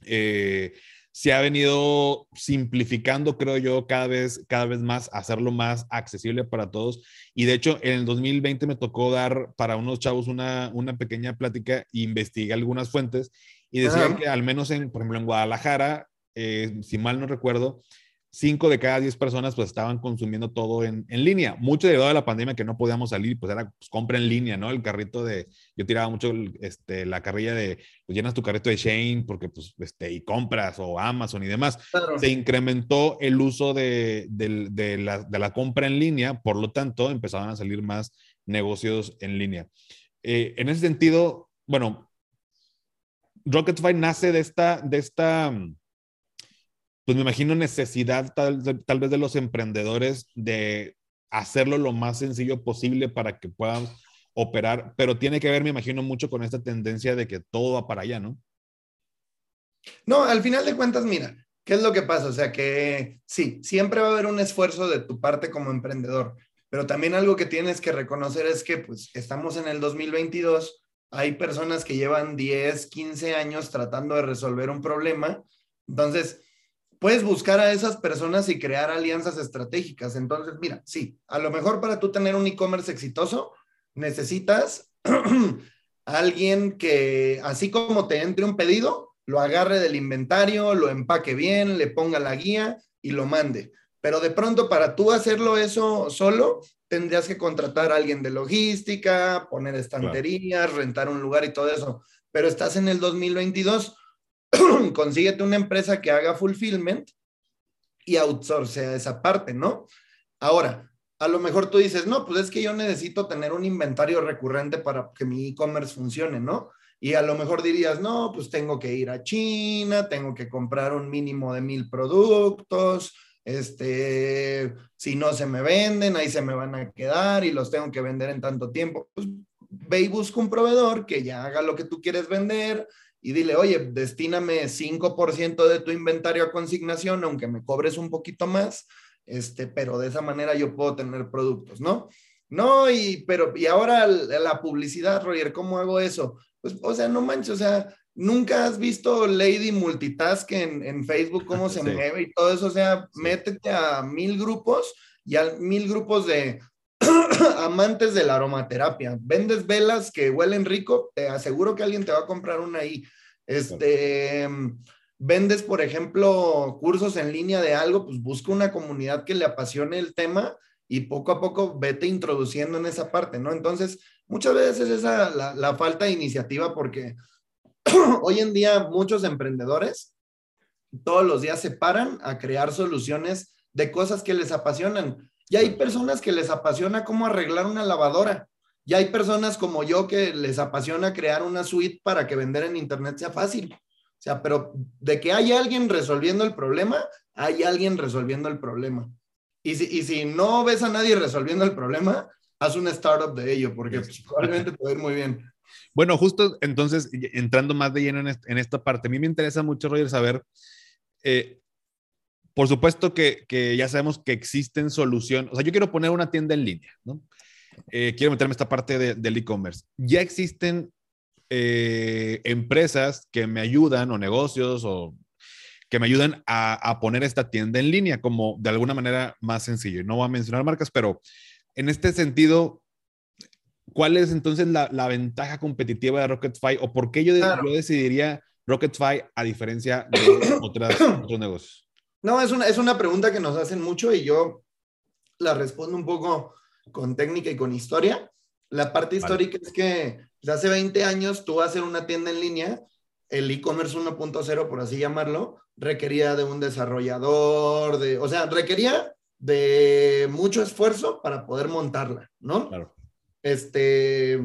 Eh, se ha venido simplificando, creo yo, cada vez, cada vez más, hacerlo más accesible para todos. Y de hecho, en el 2020 me tocó dar para unos chavos una, una pequeña plática investigué algunas fuentes y decían que al menos en, por ejemplo, en Guadalajara, eh, si mal no recuerdo, 5 de cada 10 personas pues estaban consumiendo todo en, en, línea. Mucho debido a la pandemia que no podíamos salir, pues era pues, compra en línea, ¿no? El carrito de, yo tiraba mucho este, la carrilla de, pues llenas tu carrito de Shane porque pues, este, y compras o Amazon y demás. Claro. Se incrementó el uso de, de, de, la, de la compra en línea, por lo tanto empezaban a salir más negocios en línea. Eh, en ese sentido, bueno, Rocketfy nace de esta, de esta, pues me imagino necesidad tal, tal, vez de los emprendedores de hacerlo lo más sencillo posible para que puedan operar, pero tiene que ver, me imagino, mucho con esta tendencia de que todo va para allá, ¿no? No, al final de cuentas, mira, ¿qué es lo que pasa? O sea, que sí, siempre va a haber un esfuerzo de tu parte como emprendedor, pero también algo que tienes que reconocer es que pues estamos en el 2022, hay personas que llevan 10, 15 años tratando de resolver un problema, entonces puedes buscar a esas personas y crear alianzas estratégicas. Entonces, mira, sí, a lo mejor para tú tener un e-commerce exitoso, necesitas *clears throat* alguien que, así como te entre un pedido, lo agarre del inventario, lo empaque bien, le ponga la guía y lo mande. Pero de pronto para tú hacerlo eso solo, tendrías que contratar a alguien de logística, poner estanterías, claro. rentar un lugar y todo eso. Pero estás en el 2022 *clears throat* consíguete una empresa que haga fulfillment y outsource esa parte, ¿no? Ahora, a lo mejor tú dices, no, pues es que yo necesito tener un inventario recurrente para que mi e-commerce funcione, ¿no? Y a lo mejor dirías, no, pues tengo que ir a China, tengo que comprar un mínimo de mil productos, este, si no se me venden, ahí se me van a quedar y los tengo que vender en tanto tiempo. Pues ve y busca un proveedor que ya haga lo que tú quieres vender, y dile, oye, destíname 5% de tu inventario a consignación, aunque me cobres un poquito más, este, pero de esa manera yo puedo tener productos, ¿no? No, y, pero, y ahora la publicidad, Roger, ¿cómo hago eso? Pues, o sea, no manches, o sea, nunca has visto Lady Multitask en, en Facebook, cómo *laughs* se sí. mueve y todo eso, o sea, métete a mil grupos y a mil grupos de *clears throat* amantes de la aromaterapia. Vendes velas que huelen rico, te aseguro que alguien te va a comprar una ahí. Este, vendes, por ejemplo, cursos en línea de algo, pues busca una comunidad que le apasione el tema y poco a poco vete introduciendo en esa parte, ¿no? Entonces, muchas veces es esa la falta de iniciativa porque *clears throat* hoy en día muchos emprendedores todos los días se paran a crear soluciones de cosas que les apasionan. Y hay personas que les apasiona cómo arreglar una lavadora. Y hay personas como yo que les apasiona crear una suite para que vender en internet sea fácil. O sea, pero de que hay alguien resolviendo el problema, hay alguien resolviendo el problema. Y si, y si no ves a nadie resolviendo el problema, haz un startup de ello, porque pues, probablemente puede ir muy bien. Bueno, justo entonces, entrando más de lleno en, esta parte, a mí me interesa mucho, Roger, saber, eh, por supuesto que, que, ya sabemos que existen soluciones, o sea, yo quiero poner una tienda en línea, ¿no? Eh, quiero meterme esta parte del e-commerce. Ya existen eh, empresas que me ayudan o negocios o que me ayudan a, a, poner esta tienda en línea como de alguna manera más sencillo. No voy a mencionar marcas, pero en este sentido, ¿cuál es entonces la, la ventaja competitiva de Rocketfy o por qué yo, yo decidiría Rocketfy a diferencia de otras, otros negocios? No, es una, es una pregunta que nos hacen mucho y yo la respondo un poco con técnica y con historia. La parte histórica es que hace 20 años tú hacer una tienda en línea, el e-commerce 1.0, por así llamarlo, requería de un desarrollador, de, o sea, requería de mucho esfuerzo para poder montarla, ¿no? Claro. Este,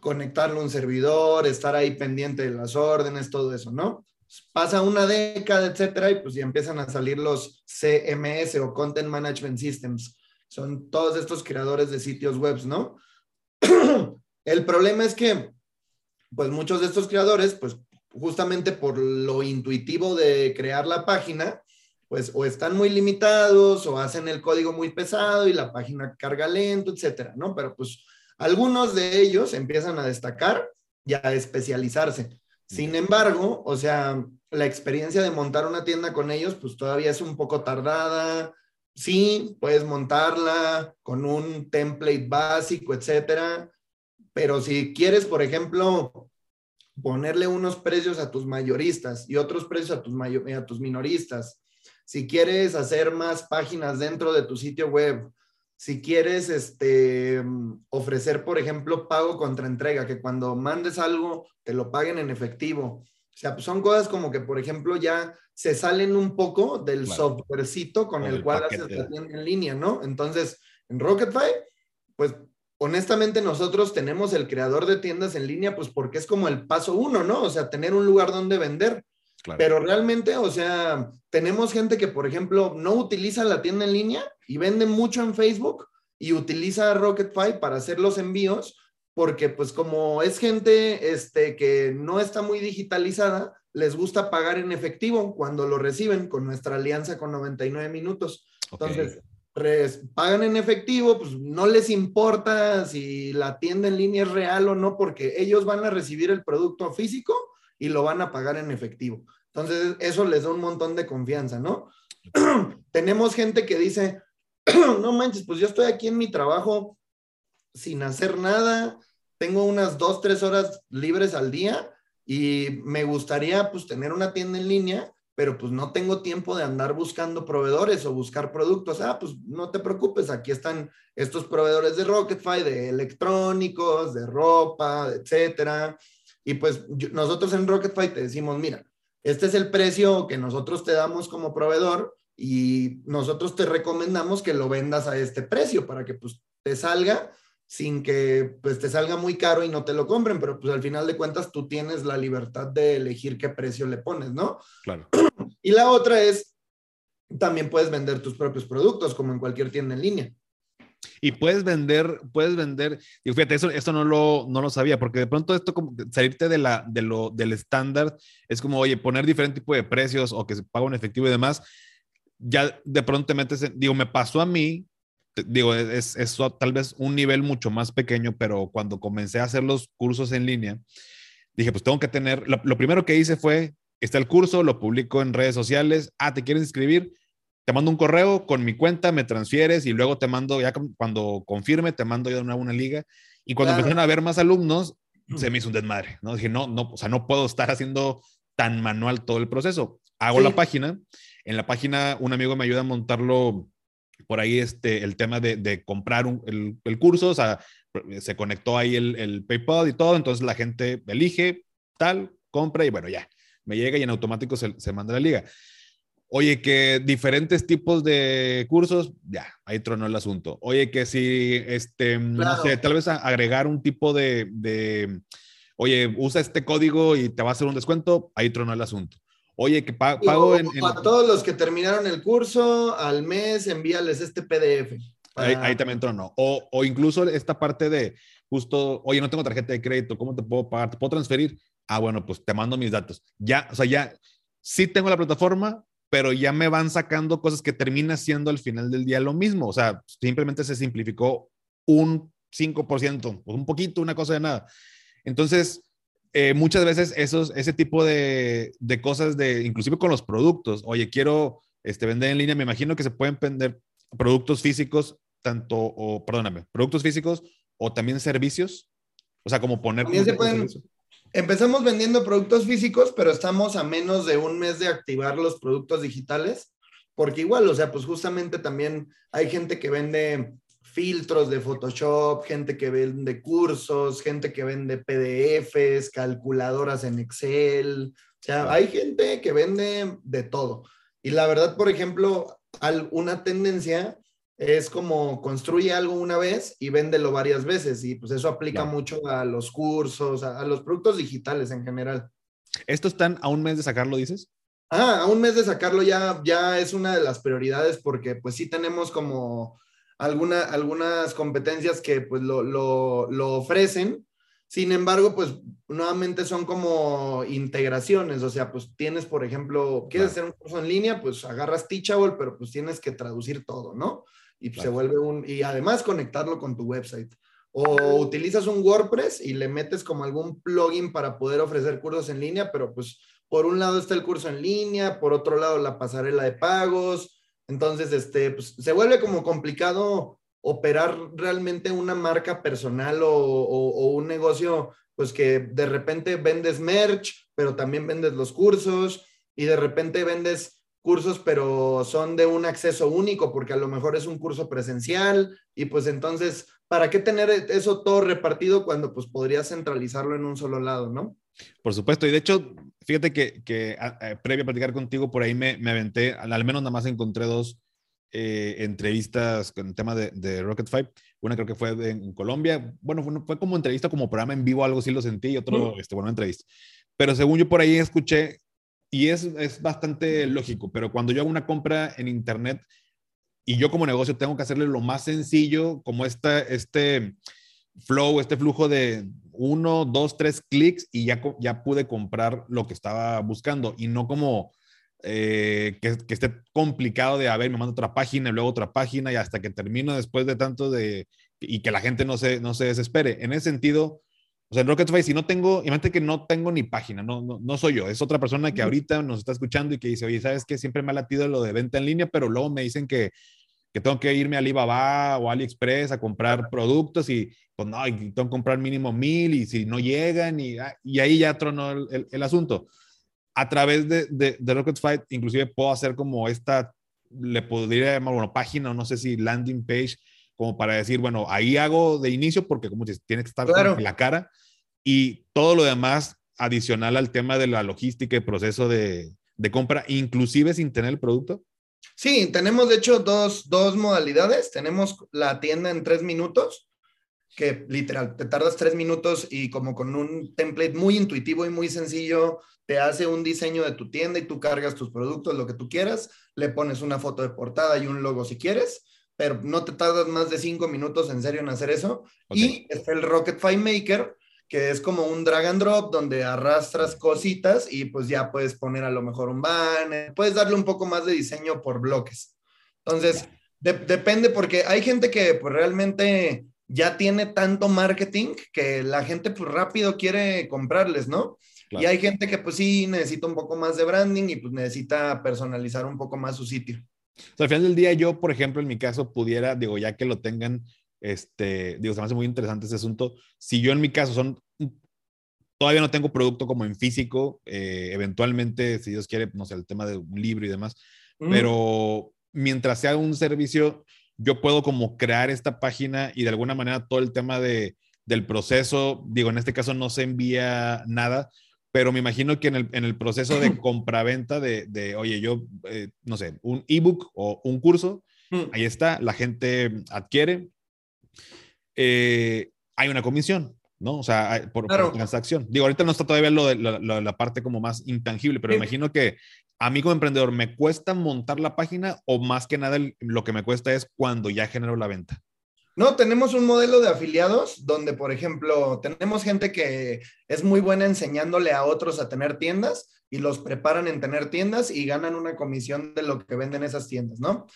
conectarlo a un servidor, estar ahí pendiente de las órdenes, todo eso, ¿no? Pasa una década, etcétera, y pues ya empiezan a salir los CMS o Content Management Systems. Son todos estos creadores de sitios web, ¿no? *clears throat* El problema es que, pues muchos de estos creadores, pues justamente por lo intuitivo de crear la página, pues o están muy limitados o hacen el código muy pesado y la página carga lento, etcétera, ¿no? Pero pues algunos de ellos empiezan a destacar y a especializarse. Sin embargo, o sea, la experiencia de montar una tienda con ellos, pues todavía es un poco tardada. Sí, puedes montarla con un template básico, etcétera. Pero si quieres, por ejemplo, ponerle unos precios a tus mayoristas y otros precios a tus, a tus minoristas, si quieres hacer más páginas dentro de tu sitio web, si quieres este, ofrecer, por ejemplo, pago contra entrega, que cuando mandes algo te lo paguen en efectivo. O sea, son cosas como que, por ejemplo, ya se salen un poco del softwarecito con el, cual haces la tienda en línea, ¿no? Entonces, en Rocketfy, pues honestamente nosotros tenemos el creador de tiendas en línea, pues porque es como el paso uno, ¿no? O sea, tener un lugar donde vender. Pero realmente, o sea, tenemos gente que, por ejemplo, no utiliza la tienda en línea y vende mucho en Facebook y utiliza Rocketfy para hacer los envíos, porque pues como es gente este, que no está muy digitalizada, les gusta pagar en efectivo cuando lo reciben con nuestra alianza con 99 minutos. Entonces, pagan en efectivo, pues no les importa si la tienda en línea es real o no, porque ellos van a recibir el producto físico y lo van a pagar en efectivo. Entonces, eso les da un montón de confianza, ¿no? *clears throat* Tenemos gente que dice, *clears throat* no manches, pues yo estoy aquí en mi trabajo sin hacer nada, tengo unas dos, tres horas libres al día y me gustaría pues tener una tienda en línea, pero pues no tengo tiempo de andar buscando proveedores o buscar productos. Ah, pues no te preocupes, aquí están estos proveedores de Rocketfy, de electrónicos, de ropa, etcétera. Y pues nosotros en Rocketfy te decimos, mira, este es el precio que nosotros te damos como proveedor y nosotros te recomendamos que lo vendas a este precio para que pues te salga sin que pues te salga muy caro y no te lo compren, pero pues al final de cuentas tú tienes la libertad de elegir qué precio le pones, ¿no? Claro. Y la otra es, también puedes vender tus propios productos como en cualquier tienda en línea. Y puedes vender, puedes vender, y fíjate, eso, esto no lo, no lo sabía, porque de pronto esto como salirte de la, de lo, del estándar es como, oye, poner diferente tipo de precios o que se paga en efectivo y demás, ya de pronto te metes, digo, me pasó a mí, digo, es, es, tal vez un nivel mucho más pequeño, pero cuando comencé a hacer los cursos en línea, dije, pues tengo que tener, lo, lo primero que hice fue, está el curso, lo publico en redes sociales, ah, ¿te quieres inscribir? Te mando un correo con mi cuenta, me transfieres y luego te mando, ya cuando confirme, te mando yo de nuevo una liga. Y cuando empezaron a ver más alumnos, se me hizo un desmadre, ¿no? Dije, no, no, o sea, no puedo estar haciendo tan manual todo el proceso. Hago la página. En la página, un amigo me ayuda a montarlo por ahí, este, el tema de, de comprar el, el, curso, o sea, se conectó ahí el, el PayPal y todo, entonces la gente elige tal, compra y bueno, ya, me llega y en automático se, se manda la liga. Oye, que diferentes tipos de cursos, ya, ahí tronó el asunto. Oye, que si, este, no sé, tal vez agregar un tipo de, oye, usa este código y te va a hacer un descuento, ahí tronó el asunto. Oye, que pago en, A todos los que terminaron el curso, al mes envíales este PDF. Ahí, también tronó. O, o incluso esta parte de justo, oye, no tengo tarjeta de crédito, ¿cómo te puedo pagar? ¿Te puedo transferir? Ah, bueno, pues te mando mis datos. Ya, o sea, ya sí tengo la plataforma, pero ya me van sacando cosas que termina siendo al final del día lo mismo. O sea, simplemente se simplificó un 5%, un poquito, una cosa de nada. Entonces, eh, muchas veces esos, ese tipo de, de, cosas, de, inclusive con los productos, oye, quiero este, vender en línea, me imagino que se pueden vender productos físicos, tanto, o perdóname, productos físicos o también servicios. O sea, como poner... También se pueden, empezamos vendiendo productos físicos, pero estamos a menos de un mes de activar los productos digitales, porque igual, o sea, pues justamente también hay gente que vende filtros de Photoshop, gente que vende cursos, gente que vende PDFs, calculadoras en Excel, o sea, hay gente que vende de todo. Y la verdad, por ejemplo, una tendencia es como construye algo una vez y véndelo varias veces y pues eso aplica mucho a los cursos, a, los productos digitales en general. ¿Esto están a un mes de sacarlo, dices? Ah, a un mes de sacarlo ya, ya es una de las prioridades porque pues sí tenemos como alguna, algunas competencias que pues lo, lo, lo ofrecen. Sin embargo, pues nuevamente son como integraciones, o sea, pues tienes, por ejemplo, quieres hacer un curso en línea, pues agarras Teachable, pero pues tienes que traducir todo, ¿no? Y se vuelve un, y además conectarlo con tu website. O utilizas un WordPress y le metes como algún plugin para poder ofrecer cursos en línea, pero pues por un lado está el curso en línea, por otro lado la pasarela de pagos. Entonces, este, pues, se vuelve como complicado operar realmente una marca personal o, o un negocio, pues que de repente vendes merch, pero también vendes los cursos y de repente vendes cursos, pero son de un acceso único, porque a lo mejor es un curso presencial y pues entonces, ¿para qué tener eso todo repartido cuando pues podrías centralizarlo en un solo lado, no? Por supuesto, y de hecho, fíjate que, que previo a platicar contigo, por ahí me, me aventé, al menos nada más encontré dos eh, entrevistas con el tema de, de, Rocket Five. Una creo que fue en Colombia. Bueno, fue, fue, como entrevista, como programa en vivo, algo sí lo sentí, y otro, este, bueno, entrevista. Pero según yo por ahí escuché y es, es bastante lógico, pero cuando yo hago una compra en Internet y yo como negocio tengo que hacerle lo más sencillo, como esta, este flow, este flujo de uno, dos, tres clics y ya, ya pude comprar lo que estaba buscando y no como eh, que, que, esté complicado de, a ver, me mando otra página y luego otra página y hasta que termino después de tanto de, y que la gente no se, no se desespere. En ese sentido, o sea, en Rocketfy, si no tengo, imagínate que no tengo ni página, no, no, no, soy yo, es otra persona que ahorita nos está escuchando y que dice, oye, ¿sabes qué? Siempre me ha latido lo de venta en línea, pero luego me dicen que, que tengo que irme a Alibaba o AliExpress a comprar productos y pues no, y tengo que comprar mínimo mil y si no llegan y, ah, y ahí ya tronó el, el, asunto. A través de, de, de Rocket Fight, inclusive puedo hacer como esta, le podría llamar, bueno, página o no sé si landing page, como para decir, bueno, ahí hago de inicio porque como dices, tiene que estar en la cara y todo lo demás adicional al tema de la logística y proceso de, de compra, inclusive sin tener el producto. Sí, tenemos de hecho dos, dos modalidades. Tenemos la tienda en tres minutos, que literal, te tardas tres minutos y como con un template muy intuitivo y muy sencillo, te hace un diseño de tu tienda y tú cargas tus productos, lo que tú quieras, le pones una foto de portada y un logo si quieres pero no te tardas más de cinco minutos en serio en hacer eso. Y está el Rocket Maker, que es como un drag and drop donde arrastras cositas y pues ya puedes poner a lo mejor un banner, puedes darle un poco más de diseño por bloques. Entonces, depende porque hay gente que pues realmente ya tiene tanto marketing que la gente pues rápido quiere comprarles, ¿no? Y hay gente que pues sí necesita un poco más de branding y pues necesita personalizar un poco más su sitio. O sea, al final del día, yo, por ejemplo, en mi caso, pudiera, digo, ya que lo tengan, este, digo, se me hace muy interesante ese asunto. Si yo en mi caso son, todavía no tengo producto como en físico, eh, eventualmente, si Dios quiere, no sé, el tema de un libro y demás, pero mientras sea un servicio, yo puedo como crear esta página y de alguna manera todo el tema de, del proceso, digo, en este caso no se envía nada, pero me imagino que en el, en el proceso de *clears throat* compraventa de, de oye, yo, eh, no sé, un ebook o un curso, mm. ahí está, la gente adquiere, eh, hay una comisión. ¿no? O sea, por, transacción. Digo, ahorita no está todavía lo de la, parte como más intangible, pero imagino que a mí como emprendedor, ¿me cuesta montar la página o más que nada lo que me cuesta es cuando ya genero la venta? No, tenemos un modelo de afiliados donde, por ejemplo, tenemos gente que es muy buena enseñándole a otros a tener tiendas y los preparan en tener tiendas y ganan una comisión de lo que venden esas tiendas, ¿no?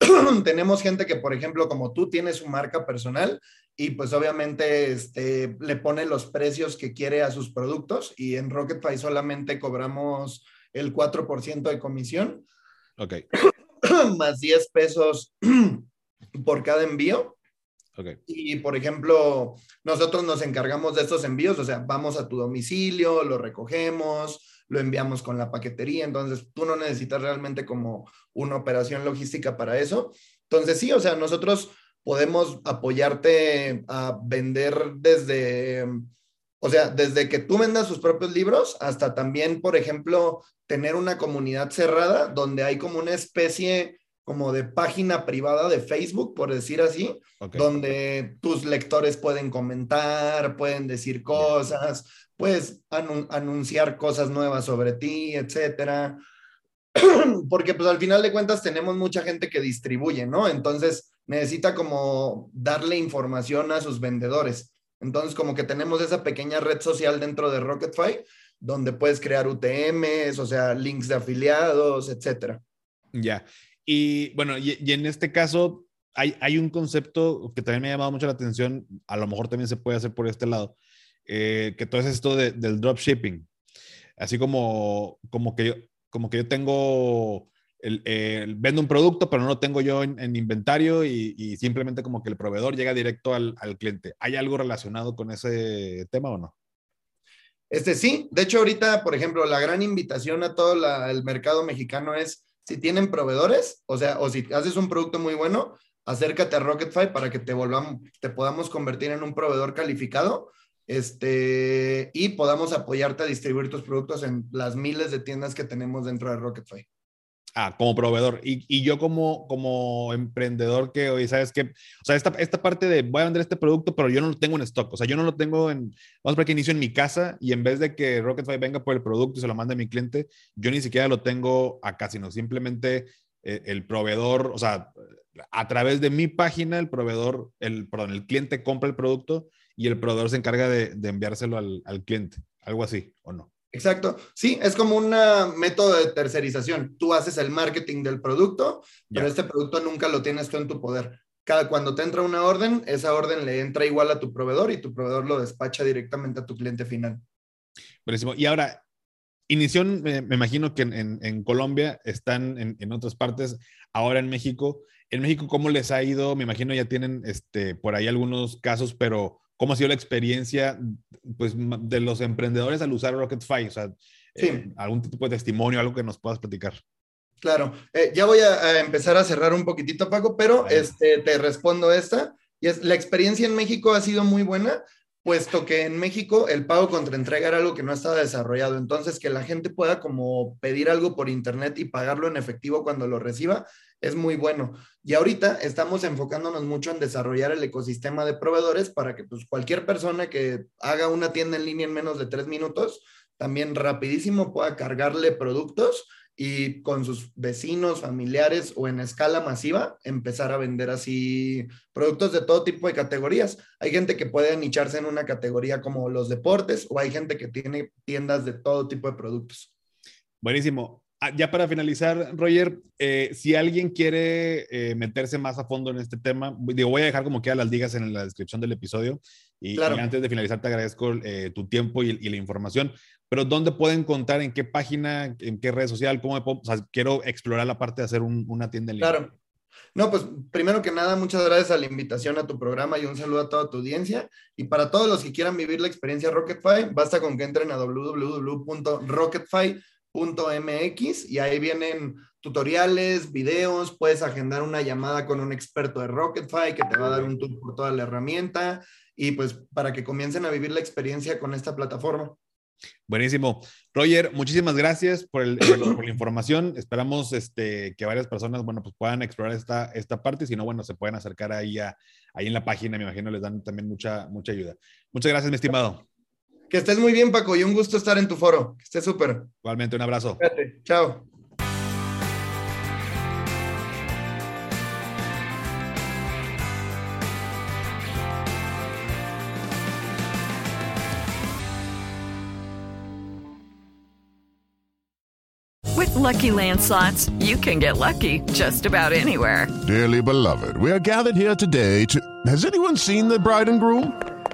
*clears throat* tenemos gente que, por ejemplo, como tú, tienes su marca personal y pues obviamente este, le pone los precios que quiere a sus productos y en RocketFi solamente cobramos el 4% de comisión. Ok. *clears throat* más 10 pesos *clears throat* por cada envío. Y por ejemplo, nosotros nos encargamos de estos envíos, o sea, vamos a tu domicilio, lo recogemos, lo enviamos con la paquetería, entonces tú no necesitas realmente como una operación logística para eso. Entonces sí, o sea, nosotros podemos apoyarte a vender desde, o sea, desde que tú vendas sus propios libros hasta también, por ejemplo, tener una comunidad cerrada donde hay como una especie como de página privada de Facebook, por decir así, donde tus lectores pueden comentar, pueden decir cosas, puedes anunciar cosas nuevas sobre ti, etcétera. *clears throat* Porque pues al final de cuentas tenemos mucha gente que distribuye, ¿no? Entonces necesita como darle información a sus vendedores. Entonces como que tenemos esa pequeña red social dentro de Rocketfy donde puedes crear UTMs, o sea, links de afiliados, etcétera. Ya. Y bueno, y, en este caso hay, hay, un concepto que también me ha llamado mucho la atención, a lo mejor también se puede hacer por este lado, eh, que todo es esto de, del dropshipping. Así como, como, que yo, como que yo tengo, el, vendo un producto, pero no lo tengo yo en, inventario y, simplemente como que el proveedor llega directo al, cliente. ¿Hay algo relacionado con ese tema o no? Este sí, de hecho ahorita, por ejemplo, la gran invitación a todo el mercado mexicano es si tienen proveedores, o sea, o si haces un producto muy bueno, acércate a Rocketfy para que te volvamos, te podamos convertir en un proveedor calificado este, y podamos apoyarte a distribuir tus productos en las miles de tiendas que tenemos dentro de Rocketfy. Ah, como proveedor. Y, y, yo como, como emprendedor que hoy, ¿sabes qué? O sea, esta, esta parte de voy a vender este producto, pero yo no lo tengo en stock. O sea, yo no lo tengo en, vamos a ver que inicio en mi casa y en vez de que Rocketfy venga por el producto y se lo mande a mi cliente, yo ni siquiera lo tengo acá, sino simplemente eh, el proveedor, o sea, a través de mi página, el proveedor, el, perdón, el cliente compra el producto y el proveedor se encarga de, de enviárselo al, al cliente. Algo así, ¿o no? Exacto. Sí, es como un método de tercerización. Tú haces el marketing del producto, pero este producto nunca lo tienes tú en tu poder. Cada, cuando te entra una orden, esa orden le entra igual a tu proveedor y tu proveedor lo despacha directamente a tu cliente final. Buenísimo. Y ahora, inició, me, imagino que en, Colombia, están en, en, otras partes, ahora en México. En México, ¿cómo les ha ido? Me imagino ya tienen este, por ahí algunos casos, pero cómo ha sido la experiencia pues, de los emprendedores al usar RocketFi, o sea, eh, algún tipo de testimonio, algo que nos puedas platicar. Claro, eh, ya voy a, empezar a cerrar un poquitito, Paco, pero este, te respondo esta. Y es, la experiencia en México ha sido muy buena, puesto que en México el pago contra entrega era algo que no estaba desarrollado. Entonces, que la gente pueda como pedir algo por internet y pagarlo en efectivo cuando lo reciba, es muy bueno. Y ahorita estamos enfocándonos mucho en desarrollar el ecosistema de proveedores para que pues, cualquier persona que haga una tienda en línea en menos de tres minutos, también rapidísimo pueda cargarle productos y con sus vecinos, familiares o en escala masiva empezar a vender así productos de todo tipo de categorías. Hay gente que puede nicharse en una categoría como los deportes o hay gente que tiene tiendas de todo tipo de productos. Buenísimo. Ah, ya para finalizar, Roger, eh, si alguien quiere eh, meterse más a fondo en este tema, digo, voy a dejar como queda las ligas en la descripción del episodio. Y, antes de finalizar, te agradezco eh, tu tiempo y, la información. Pero ¿dónde pueden contar? ¿En qué página? ¿En qué red social? ¿Cómo o sea, quiero explorar la parte de hacer una tienda en línea. Claro. No, pues primero que nada, muchas gracias a la invitación a tu programa y un saludo a toda tu audiencia. Y para todos los que quieran vivir la experiencia RocketFi, basta con que entren a www.rocketfy.com .mx y ahí vienen tutoriales, videos, puedes agendar una llamada con un experto de Rocketfy que te va a dar un tour por toda la herramienta y pues para que comiencen a vivir la experiencia con esta plataforma. Buenísimo. Roger, muchísimas gracias por, la información. Esperamos este, que varias personas, bueno, pues puedan explorar esta, esta parte. Si no, bueno, se pueden acercar ahí, ahí en la página. Me imagino les dan también mucha, mucha ayuda. Muchas gracias, mi estimado. Que estés muy bien, Paco, y un gusto estar en tu foro. Que estés súper. Igualmente, un abrazo. Chao. With lucky landslots, you can get lucky just about anywhere. Dearly beloved, we are gathered here today to. Has anyone seen the bride and groom?